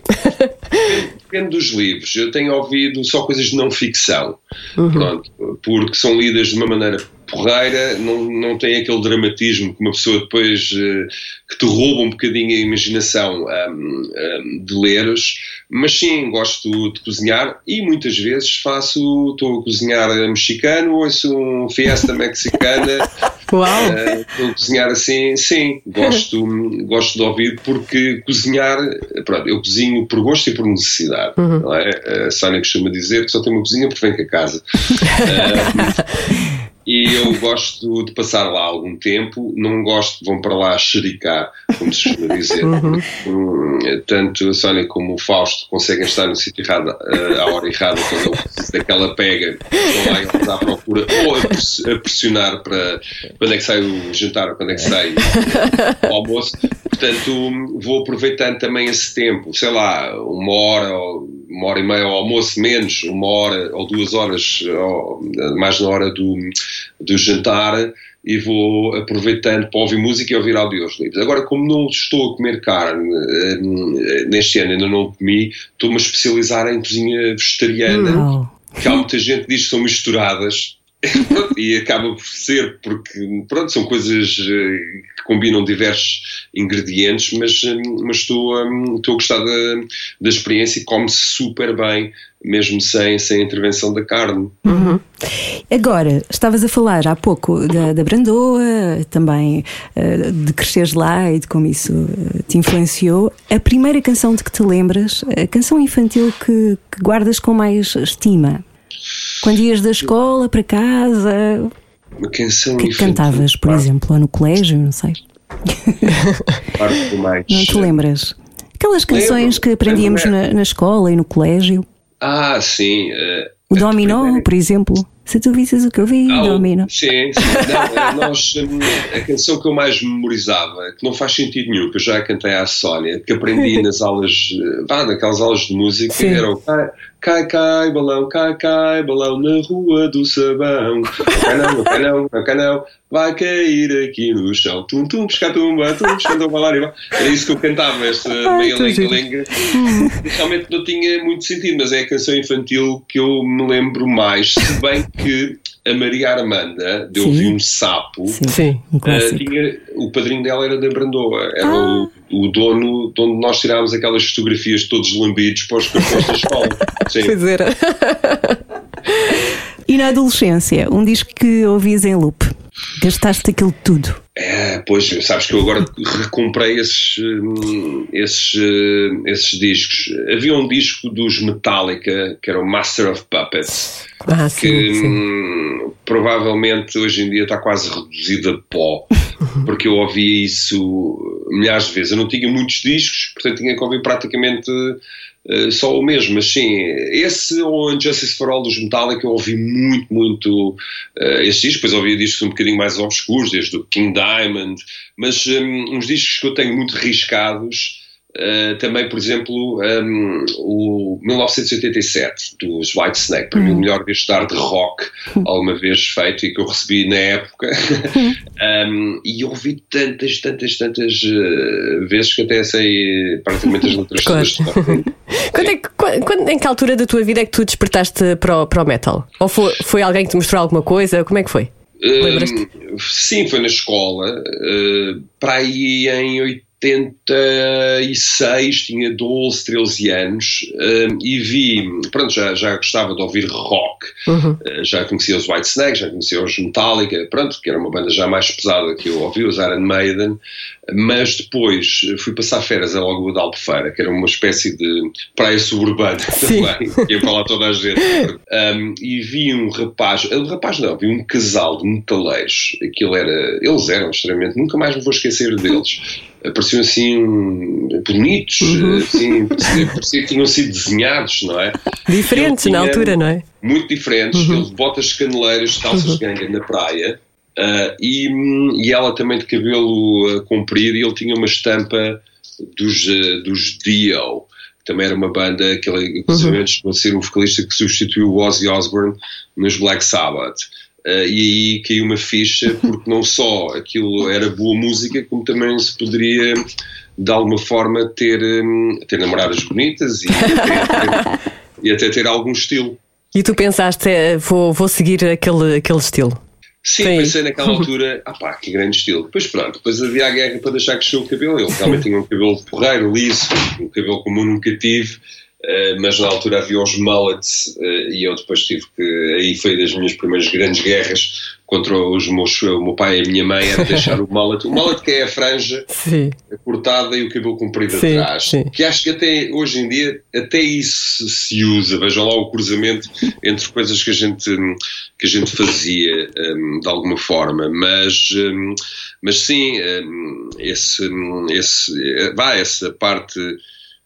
Depende dos livros. Eu tenho ouvido só coisas de não ficção, Uhum. pronto, porque são lidas de uma maneira porreira, não, não tem aquele dramatismo que uma pessoa depois eh, que te rouba um bocadinho a imaginação ahm, ahm, de leres, mas sim, gosto de cozinhar e muitas vezes faço, estou a cozinhar mexicano, ouço um fiesta mexicana [LAUGHS] Uau! Uh, cozinhar assim, sim, gosto, gosto de ouvir porque cozinhar, pronto, eu cozinho por gosto e por necessidade, Uhum. não é? A Sónia costuma dizer que só tem uma cozinha porque vem com a casa. Uh, [LAUGHS] e eu gosto de passar lá algum tempo, não gosto de vão para lá xericar, como se costuma dizer. Uhum. Hum, Tanto a Sónia como o Fausto conseguem estar no sítio errado eh, à hora errada quando eu daquela pega, estão lá eles à procura, ou a press- a pressionar para quando é que sai o jantar ou quando é que sai o almoço. Portanto, vou aproveitando também esse tempo, sei lá, uma hora ou uma hora e meia ao almoço, menos uma hora ou duas horas, ou, mais na hora do, do jantar, e vou aproveitando para ouvir música e ouvir audiolivros. Agora, como não estou a comer carne, eh, neste ano ainda não comi, estou-me a especializar em cozinha vegetariana, Uau. que há muita gente que diz que são misturadas. [LAUGHS] E acaba por ser, porque pronto, são coisas eh, que combinam diversos ingredientes, mas, eh, mas estou, hum, estou a gostar da, da experiência e come-se super bem, mesmo sem, sem a intervenção da carne. Agora, estavas a falar há pouco da, da Brandoa, também eh, de cresceres lá e de como isso te influenciou. A primeira canção de que te lembras, a canção infantil que, que guardas com mais estima? Quando ias da escola para casa, Uma canção que é cantavas, por exemplo, ou no colégio, não sei. [LAUGHS] parte do mais- Não te lembras? Aquelas canções Lembro, que aprendíamos na, na escola e no colégio. Ah, sim. eh, O dominó, primeira- por exemplo. Se tu visses o que eu vi, Ah, o- dominó. Sim, sim. Não, eh, nós, hum, a canção que eu mais memorizava, que não faz sentido nenhum, que eu já cantei à Sónia, que aprendi [LAUGHS] nas aulas, eh, vá, naquelas aulas de música, Sim. era o cai, cai, balão, cai, cai, balão na rua do sabão. Cai não, não cai não, não cai não, vai cair aqui no chão. Tum, tum, pescar tumba, tum, lá, lá. Era isso que eu cantava, esta meia lenga-lenga. Realmente não tinha muito sentido, mas é a canção infantil que eu me lembro mais, se bem que a Maria Armanda, de Sim. um sapo, Sim, Sim. um Uh, tinha, o padrinho dela era da Brandoa, era Ah. o, o dono de onde nós tirámos aquelas fotografias todos lambidos para os cartões [LAUGHS] da escola. Sim. Pois era. E na adolescência, um disco que ouvias em loop? Gastaste aquilo tudo. É, pois, sabes que eu agora recomprei esses, hum, esses, hum, esses discos. Havia um disco dos Metallica, que era o Master of Puppets, Ah, que sim, sim. hum, provavelmente hoje em dia está quase reduzido a pó, [LAUGHS] porque eu ouvia isso milhares de vezes. Eu não tinha muitos discos, portanto tinha que ouvir praticamente eh, só o mesmo, mas sim, esse ou Injustice for All dos Metallica eu ouvi muito, muito uh, esses discos, depois ouvi discos um bocadinho mais obscuros, desde o King Diamond, mas um, uns discos que eu tenho muito riscados, uh, também, por exemplo, um, o 1987 dos White Snake, para mim o melhor disco de rock alguma vez feito e que eu recebi na época, um, [LAUGHS] e ouvi tantas, tantas, tantas uh, vezes que até sei praticamente as letras todas. [LAUGHS] Quando é que- quando- em que altura da tua vida é que tu despertaste para o, para o metal? Ou foi, foi alguém que te mostrou alguma coisa? Como é que foi? Hum, sim, foi na escola. uh, para aí em 86, tinha 12, 13 anos um, e vi, pronto, já, já gostava de ouvir rock, Uhum. Uh, já conhecia os White Snake, já conhecia os Metallica, pronto, que era uma banda já mais pesada que eu ouvi, os Iron Maiden, mas depois fui passar férias a Lagoa de Albufeira, que era uma espécie de praia suburbana Sim. também, que ia para lá toda a gente. Um, e vi um rapaz, um rapaz não, vi um casal de metaleiros, aquilo era, eles eram extremamente, nunca mais me vou esquecer deles. Pareciam assim bonitos, assim, parecia, parecia que tinham sido desenhados, não é? Diferentes Ele na altura, não é? muito diferentes, ele de botas caneleiras, calças de ganga na praia ah, e, e ela também de cabelo ah, comprido e ele tinha uma estampa dos, dos Dio, que também era uma banda que ele inclusive chegou a ser o vocalista que substituiu o Ozzy Osbourne nos Black Sabbath. Ah, e aí caiu uma ficha porque não só aquilo era boa música, como também se poderia de alguma forma ter, hum, ter namoradas bonitas e até, [LAUGHS] e até ter algum estilo. E tu pensaste, eh, vou, vou seguir aquele, aquele estilo? Sim, Sim. pensei naquela [LAUGHS] altura, ah pá, que grande estilo. Depois pronto, depois havia a guerra para deixar crescer o cabelo. Ele realmente tinha um cabelo porreiro, liso, um cabelo como eu nunca tive, mas na altura havia os mullets eh, e eu depois tive que, aí foi das minhas primeiras grandes guerras contra os meus, o meu pai e a minha mãe era [LAUGHS] deixar o mullet. O mullet que é a franja Sim. cortada e o cabelo comprido Sim, atrás. sim. Que acho que até hoje em dia até isso se usa. Vejam lá o cruzamento entre coisas que a gente, que a gente fazia hum, de alguma forma. Mas, hum, mas sim, hum, esse, hum, esse, eh, vá, essa parte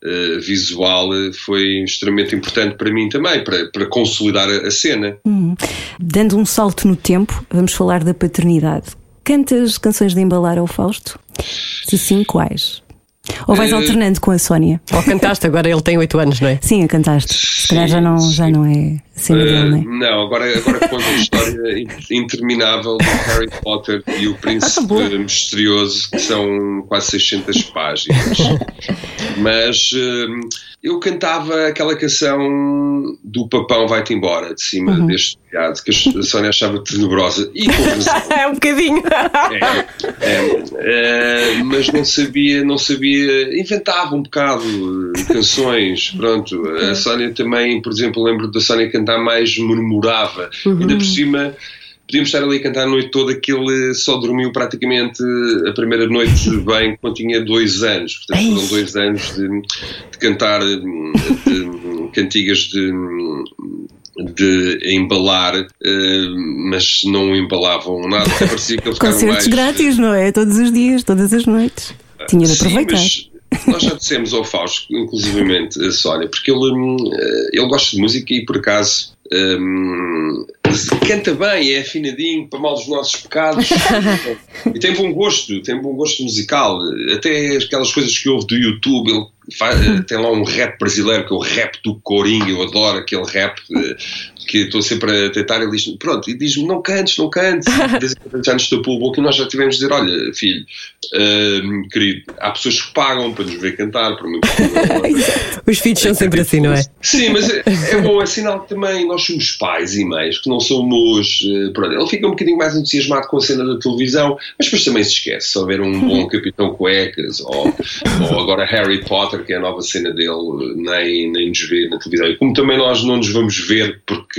eh, visual eh, foi extremamente importante para mim também, para, para consolidar a, a cena. Hum. Dando um salto no tempo, vamos falar da paternidade. Cantas canções de embalar ao Fausto? Se sim, quais? Ou vais Eh, alternando com a Sónia? Ou cantaste, agora ele tem 8 anos, não é? Sim, a cantaste. Se calhar já não, já não é cena Eh, dele, não é? não, agora, agora conta a história in- interminável do Harry Potter e o Príncipe Misterioso, que são quase 600 páginas. [LAUGHS] Mas hum, eu cantava aquela canção do Papão Vai-te Embora, de cima Uhum. deste telhado, que a Sónia achava tenebrosa, e. [LAUGHS] É um bocadinho. É, é, é, mas não sabia, não sabia, inventava um bocado canções, pronto. A Sónia também, por exemplo, lembro da Sónia cantar mais murmurava, ainda por cima. Podíamos estar ali a cantar a noite toda que ele só dormiu praticamente a primeira noite [LAUGHS] bem quando tinha dois anos. Portanto, foram dois anos de, de cantar de, cantigas de, de embalar, eh, mas não embalavam nada. Parecia que ele ficava Concertos mais... grátis, não é? Todos os dias, todas as noites. Tinha de Sim, aproveitar. mas nós já dissemos ao Fausto, inclusivamente a Sónia, porque ele, eh, ele gosta de música e por acaso hum, canta bem, é afinadinho para mal dos nossos pecados [LAUGHS] e tem bom gosto, tem bom gosto musical. Até aquelas coisas que ouve do YouTube, ele faz- eh, tem lá um rap brasileiro que é o rap do Coringa, eu adoro aquele rap eh, que estou sempre a tentar. Ele diz: Pronto, e diz-me, não cantes, não cantes. Já nos tapou o boca e nós já tivemos de dizer: Olha, filho, hum, querido, há pessoas que pagam para nos ver cantar, que [LAUGHS] Os filhos são sempre assim, não é? Sim, mas é, é bom, é sinal que também nós somos pais e mães, que não somos. eh, Pronto, ele fica um bocadinho mais entusiasmado com a cena da televisão, mas depois também se esquece. Se houver um bom [LAUGHS] Capitão Cuecas ou, ou agora Harry Potter, que é a nova cena dele, nem, nem nos vê na televisão. E como também nós não nos vamos ver porque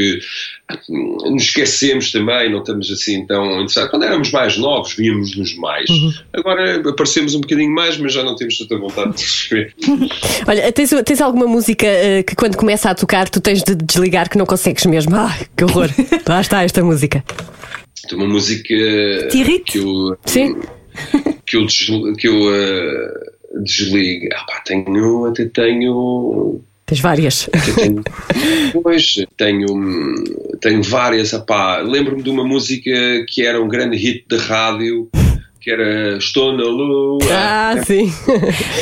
hum, nos esquecemos também, não estamos assim tão interessados. Quando éramos mais novos, víamos-nos mais. Agora aparecemos um bocadinho mais, mas já não temos tanta vontade de nos ver. [LAUGHS] Olha, tens, tens alguma música eh, que quando começa a tocar tu tens de desligar que não consegues mesmo? Ai, que horror! [LAUGHS] Lá está esta música. Tem uma música que eu, Sim. [LAUGHS] que eu, desl- que eu eh, desligo. Ah, pá, tenho, até tenho. Tens várias. tenho pois, tenho, tenho várias. Lembro-me de uma música que era um grande hit de rádio. Que era Estou na Lua. Ah, sim.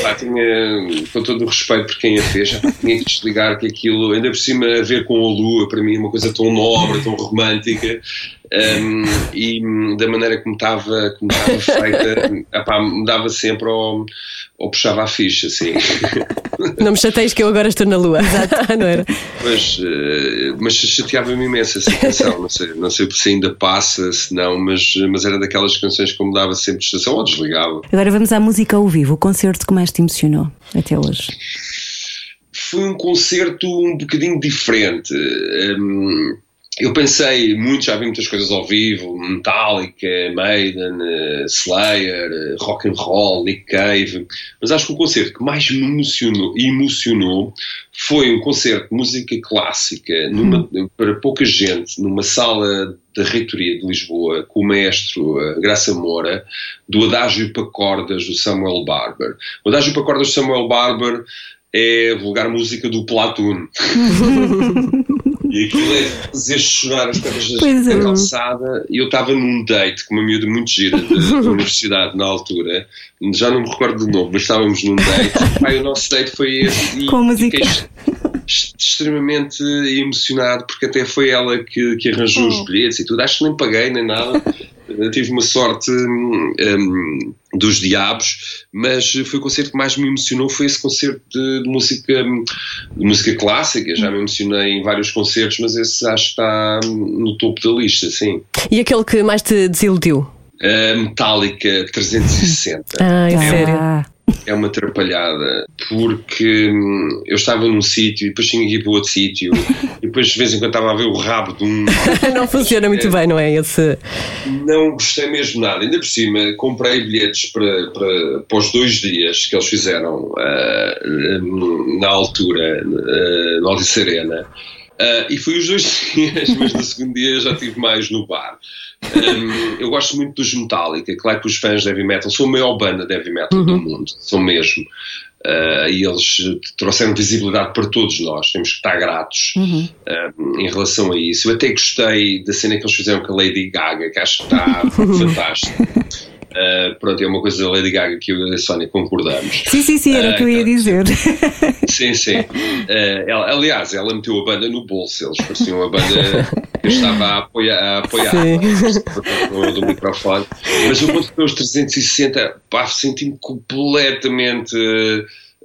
Pá, tinha, com todo o respeito por quem a fez, já tinha que desligar que aquilo, ainda por cima, a ver com a lua, para mim, é uma coisa tão nobre, tão romântica, um, e da maneira como estava, como estava [LAUGHS] feita, epá, me dava sempre ao, ao puxava a ficha, assim. Não me chateias que eu agora estou na lua. [LAUGHS] não era? Mas, eh, mas chateava-me imenso essa canção, não sei, não sei se ainda passa, se não, mas, mas era daquelas canções que me dava sempre estação ou desligava. Agora vamos à música ao vivo, o concerto que mais te emocionou até hoje. foi um concerto um bocadinho diferente. Hum, eu pensei muito, já vi muitas coisas ao vivo, Metallica, Maiden, eh, Slayer, eh, Rock and Roll, Nick Cave, mas acho que o concerto que mais me emocionou, emocionou foi um concerto de música clássica numa, para pouca gente, numa sala da reitoria de Lisboa, com o maestro eh, Graça Moura, do Adágio para Cordas do Samuel Barber. O Adágio para Cordas do Samuel Barber é vulgar música do Platoon. [LAUGHS] e aquilo é fazer chorar as pernas Pois é. da calçada. E eu estava num date com uma miúda muito gira da, da [LAUGHS] universidade na altura, já não me recordo do nome, mas estávamos num date. Pai, o nosso date foi esse. E Com música. extremamente emocionado porque até foi ela que, que arranjou os bilhetes e tudo. Acho que nem paguei nem nada. Eu tive uma sorte hum, hum, dos diabos, mas foi o concerto que mais me emocionou. Foi esse concerto de, de música, de música clássica. Já me emocionei em vários concertos, mas esse acho que está no topo da lista, sim. E aquele que mais te desiludiu? A Metallica 360. Ai, sério. Ah, é uma atrapalhada porque hum, eu estava num sítio e depois tinha que ir para outro sítio [LAUGHS] e depois de vez em quando estava a ver o rabo de um. [LAUGHS] não funciona muito bem, não é? Esse... Não gostei mesmo nada. Ainda por cima, comprei bilhetes para, para, para os dois dias que eles fizeram uh, na altura, uh, na Odisseia Arena. Uh, e fui os dois [LAUGHS] dias, mas no segundo dia já estive mais no bar. Um, eu gosto muito dos Metallica, claro que os fãs de heavy metal são a maior banda de heavy metal uhum. do mundo, são mesmo. Uh, e eles trouxeram visibilidade para todos nós, temos que estar gratos uhum. uh, em relação a isso. Eu até gostei da cena que eles fizeram com a Lady Gaga, que acho que está [LAUGHS] fantástico. Uh, pronto, é uma coisa da Lady Gaga que eu e a Sónia concordamos. Sim, sim, sim, era o uh, que eu ia dizer. Sim, sim. Uh, ela, aliás, ela meteu a banda no bolso, eles pareciam a banda que eu estava a apoiar, a apoiar do microfone. Mas eu quando aos 360, pá, senti-me completamente.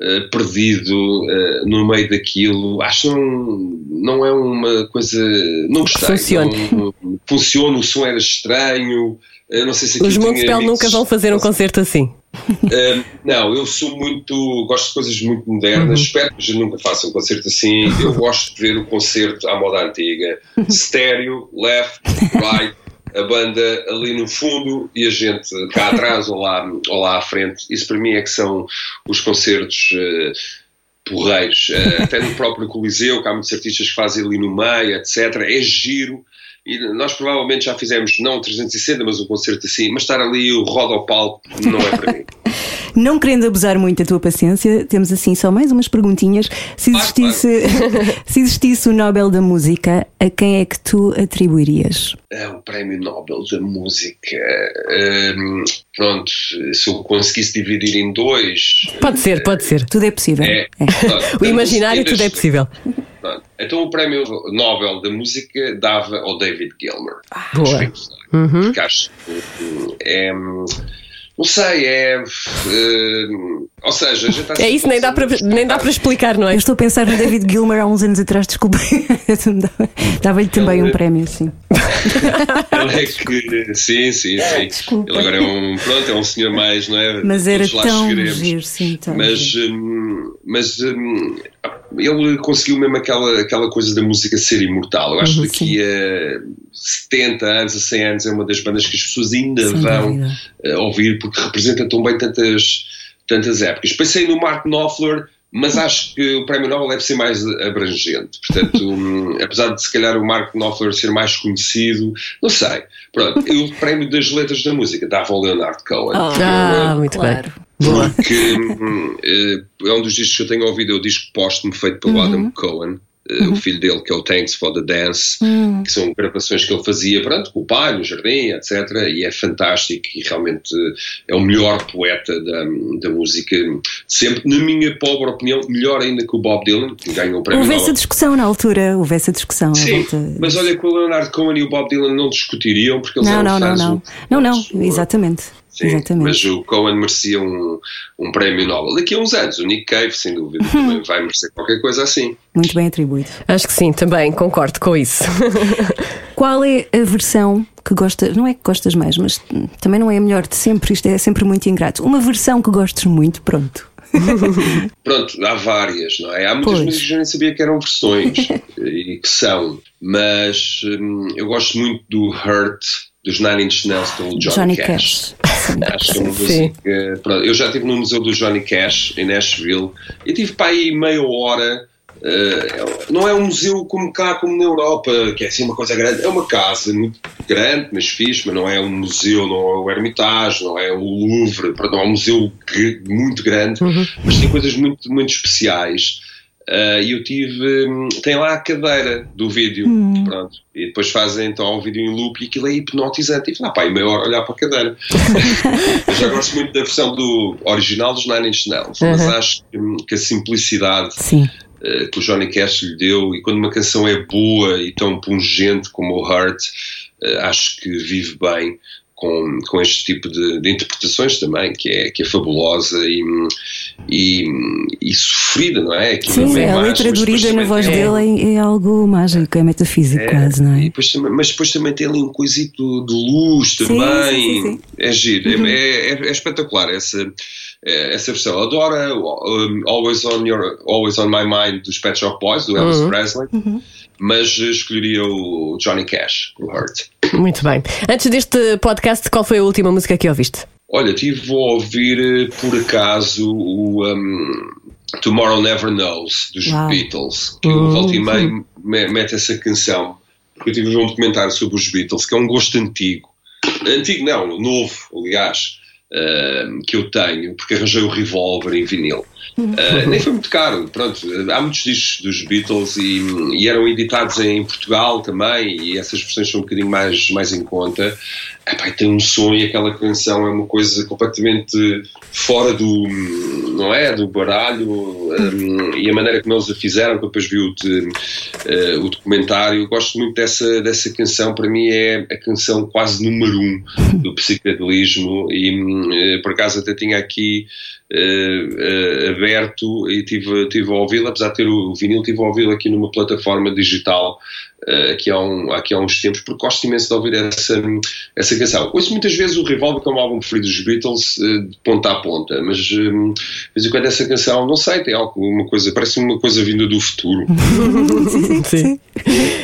Uh, perdido uh, no meio daquilo. Acho que não, não é uma coisa. Não gostei. Funciona. Não, funciona, o som era estranho. Eu não sei se Os Montepel nunca vão fazer um concerto assim. Uh, não, eu sou muito. Gosto de coisas muito modernas. Uhum. Espero que nunca faça um concerto assim. Eu gosto de ver o concerto à moda antiga: estéreo, left, right, a banda ali no fundo e a gente cá atrás ou lá, ou lá à frente. Isso para mim é que são os concertos. Uh, porreiros, uh, até no próprio Coliseu, que há muitos artistas que fazem ali no meio, etc. É giro, e nós provavelmente já fizemos, não 360, mas um concerto assim, mas estar ali o roda ao palco não é para mim. [LAUGHS] Não querendo abusar muito da tua paciência, temos assim só mais umas perguntinhas. Se existisse, [LAUGHS] se existisse o Nobel da Música, a quem é que tu atribuirias? É o Prémio Nobel da Música. Hum, pronto, se eu conseguisse dividir em dois. Pode ser, pode ser. Tudo é possível. É, é. o imaginário, tudo é possível. Então o prémio Nobel da Música dava ao David Gilmer. Ah, boa. Uhum. Porque acho que é. Não sei, é. Uh, ou seja, a gente É isso, nem dá, para, nem dá para explicar, não é? Eu estou a pensar no David Gilmer há uns anos atrás, desculpa. [LAUGHS] Dava-lhe também um prémio, sim. Ele é que. Sim, sim, sim. Desculpa. Ele agora é um. Pronto, é um senhor mais, não é? Mas era tão giro, sim, tão Mas. Giro. Hum, mas hum, ele conseguiu mesmo aquela, aquela coisa da música ser imortal. Eu acho uhum, que daqui a 70 anos, a 100 anos, é uma das bandas que as pessoas ainda Sem vão uh, ouvir porque representa tão bem tantas, tantas épocas. Pensei no Mark Knopfler, mas acho que o Prémio Nobel deve ser mais abrangente. Portanto, [LAUGHS] um, apesar de se calhar o Mark Knopfler ser mais conhecido, não sei. Pronto, o Prémio das Letras da Música dava ao Leonard Cohen. Oh, ah, muito claro. bem. Porque hum, é um dos discos que eu tenho ouvido, é o disco póstumo feito pelo uhum. Adam Cohen. Uhum. o filho dele, que é o Thanks for the Dance, uhum. que são gravações que ele fazia pronto, com o pai, no jardim, etc. E é fantástico e realmente é o melhor poeta da, da música, sempre, na minha pobre opinião, melhor ainda que o Bob Dylan, que ganhou o prémio. Houve essa discussão na altura, houve essa discussão. Sim, mas olha que o Leonard Cohen e o Bob Dylan não discutiriam porque eles não, eram não, fãs. Não, não, não, não, exatamente. Sim, Exatamente. mas o Cohen merecia um, um prémio Nobel. Daqui a uns anos, o Nick Cave, sem dúvida, também vai merecer qualquer coisa assim. Muito bem atribuído. Acho que sim, também concordo com isso. [LAUGHS] Qual é a versão que gostas, não é que gostas mais, mas também não é a melhor de sempre, isto é sempre muito ingrato. Uma versão que gostes muito, pronto. [LAUGHS] Pronto, há várias, não é? Há muitas músicas que eu nem sabia que eram versões [LAUGHS] e que são, mas hum, eu gosto muito do Hurt dos Nine Inch Nails pelo Johnny, Johnny Cash. Cash. [LAUGHS] Acho que é uma música. Pronto, eu já estive no Museu do Johnny Cash em Nashville e tive para aí meia hora. Uh, não é um museu como cá, como na Europa, que é assim uma coisa grande. É uma casa muito grande, mas fixe, mas não é um museu, não é o Hermitage, não é o Louvre, perdão, é um museu muito grande, uhum. mas tem coisas muito, muito especiais. Uh, e eu tive. Hum, tem lá a cadeira do vídeo. Hum. Pronto. E depois fazem então o vídeo em loop e aquilo é hipnotizante. E falei, ah, pá, e meia hora olhar para a cadeira. [LAUGHS] eu já gosto muito da versão do original dos Nine Inch Nails, uhum. mas acho que, hum, que a simplicidade. Uh, que o Johnny Cash lhe deu, e quando uma canção é boa e tão pungente como o Heart, uh, acho que vive bem com, com este tipo de, de, interpretações também, que é, que é fabulosa e, e, e sofrida, não é? Que Sim, é a letra dorida na voz é, dele é, é, algo mágico, é metafísico é, quase, não é? Depois, mas depois também tem ali um coisito de luz também, sim, sim, sim, é giro, é, uhum. é, é, espetacular essa eh, essa versão. Adora um, Always, on your, Always on My Mind dos Pet Shop Boys, do Elvis Presley, mas escolheria o Johnny Cash, o Hurt. Muito bem. Antes deste podcast, qual foi a última música que ouviste? Olha, tive a ouvir eh, por acaso o um, Tomorrow Never Knows dos Uau. Beatles, que eu volta e meio me- mete essa canção, porque eu tive um documentário sobre os Beatles, que é um gosto antigo. Antigo não, novo, aliás, um, que eu tenho, porque arranjei o Revolver em vinil. Uh, nem foi muito caro, pronto. Há muitos discos dos Beatles e, e eram editados em Portugal também, e essas versões são um bocadinho mais, mais em conta. Epá, tem um som e aquela canção é uma coisa completamente fora do, não é, do baralho um, e a maneira como eles a fizeram, que depois vi o, de- eh, o documentário, eu gosto muito dessa, dessa canção, para mim é a canção quase número um do psicadelismo e eh, por acaso até tinha aqui eh, aberto e tive, tive a ouvi-la, apesar de ter o vinil, tive a ouvi-la aqui numa plataforma digital aqui, há um, aqui há uns tempos, porque gosto imenso de ouvir essa, essa canção. Ouço muitas vezes o Revolver como álbum preferido dos Beatles, eh, de ponta a ponta, mas hum, de vez em quando essa canção, não sei, tem alguma coisa, parece uma coisa vinda do futuro. [LAUGHS] Sim.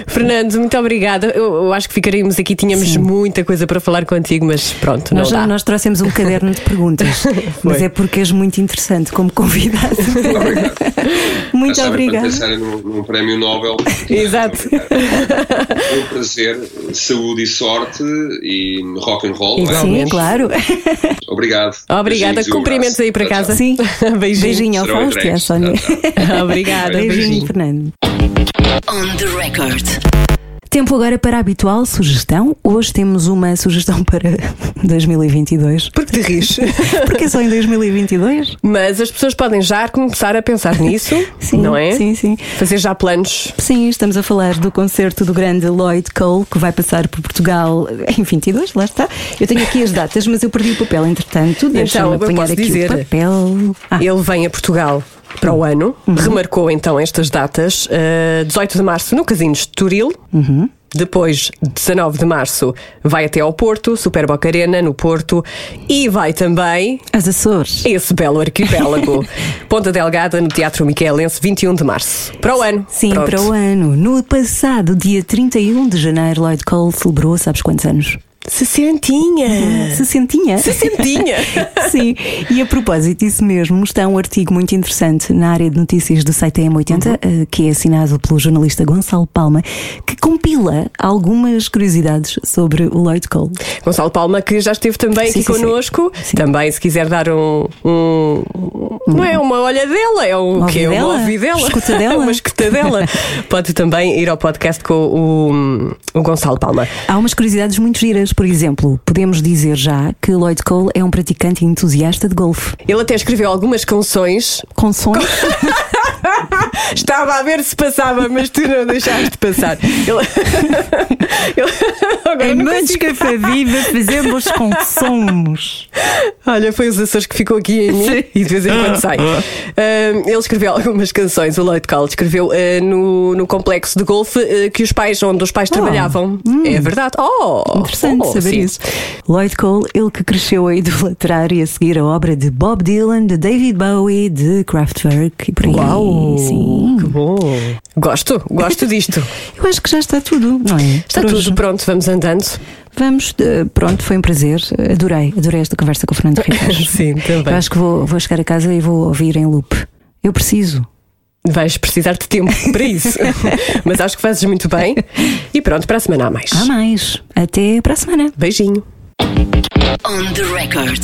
Fernando, muito obrigada. Eu, eu acho que ficaríamos aqui, tínhamos muita coisa para falar contigo, mas pronto, não Nós, dá. nós trouxemos um caderno de perguntas, [LAUGHS] mas é porque és muito interessante como convidado. [LAUGHS] muito sabem, quando obrigada. pensarem num, num prémio Nobel. Exato. Um prazer, saúde e sorte e rock and roll. é? Igualmente. Sim, claro. Obrigado. Obrigada, Beijinhos cumprimentos aí para casa. Sim. [LAUGHS] Beijinho. Beijinho ao Fausto e à. Sónia. [LAUGHS] Obrigada. Beijinho, Beijinho. Fernando. On the record. Tempo agora para a habitual sugestão. Hoje temos uma sugestão [LAUGHS] para 2022. Porque te rires. [LAUGHS] Porque é só em 2022? Mas as pessoas podem já começar a pensar nisso, [LAUGHS] Sim, não é? sim, sim. Fazer já planos. Sim, estamos a falar do concerto do grande Lloyd Cole, que vai passar por Portugal em 22, lá está. Eu tenho aqui as datas, mas eu perdi o papel, entretanto. Deixa-me eu apanhar aqui dizer. o papel. Ah, Ele vem a Portugal para o ano, remarcou então estas datas: uh, 18 de março no Casino de Estoril. Depois, 19 de março, vai até ao Porto, Super Boca Arena, no Porto, e vai também as Açores. esse belo arquipélago. [LAUGHS] Ponta Delgada, no Teatro Miquelense, 21 de março. Para o ano. Sim, Pronto. para o ano. No passado dia 31 de janeiro, Lloyd Cole celebrou, sabes quantos anos? Sessentinha! Sessentinha. Sessentinha! [LAUGHS] Sim, e a propósito disso mesmo, está um artigo muito interessante na área de notícias do site M80, Uhum. eh, que é assinado pelo jornalista Gonçalo Palma, que compila algumas curiosidades sobre o Lloyd Cole. Gonçalo Palma, que já esteve também Sim, aqui sim, connosco. Sim. Também, se quiser dar um. um- não é uma olhadela, é um Uma que é uma ouvidela. Escutadela? [LAUGHS] uma escutadela. [LAUGHS] Pode também ir ao podcast com o, o Gonçalo Palma. Há umas curiosidades muito giras, por exemplo, podemos dizer já que Lloyd Cole é um praticante entusiasta de golfe. Ele até escreveu algumas canções. Sons. [LAUGHS] [LAUGHS] Estava a ver se passava, mas tu não deixaste passar. Ele... [LAUGHS] Ele- Agora consigo. Café Viva fazemos com sons. Olha, foi os Açores que ficou aqui em mim e de vez em quando sai. Ahm, ele escreveu algumas canções, o Lloyd Cole escreveu ah, no, no complexo de golfe ah, que os pais, onde os pais trabalhavam. É verdade. Oh, Interessante oh, saber sim. isso. Lloyd Cole, ele que cresceu a idolatrar e a seguir a obra de Bob Dylan, de David Bowie, de Kraftwerk e por aí. Uau! Sim. Que bom! Gosto, gosto disto. [LAUGHS] Eu acho que já está tudo, não é? Está Por tudo hoje. pronto, vamos andando. Vamos, eh, pronto, foi um prazer. Adorei, adorei esta conversa com o Fernando Ribeiro. [LAUGHS] Sim, também. Eu acho que vou, vou chegar a casa e vou ouvir em loop. Eu preciso. Vais precisar de tempo para isso. [LAUGHS] Mas acho que fazes muito bem. E pronto, para a semana há mais. Há mais. Até para a semana. Beijinho. On the record.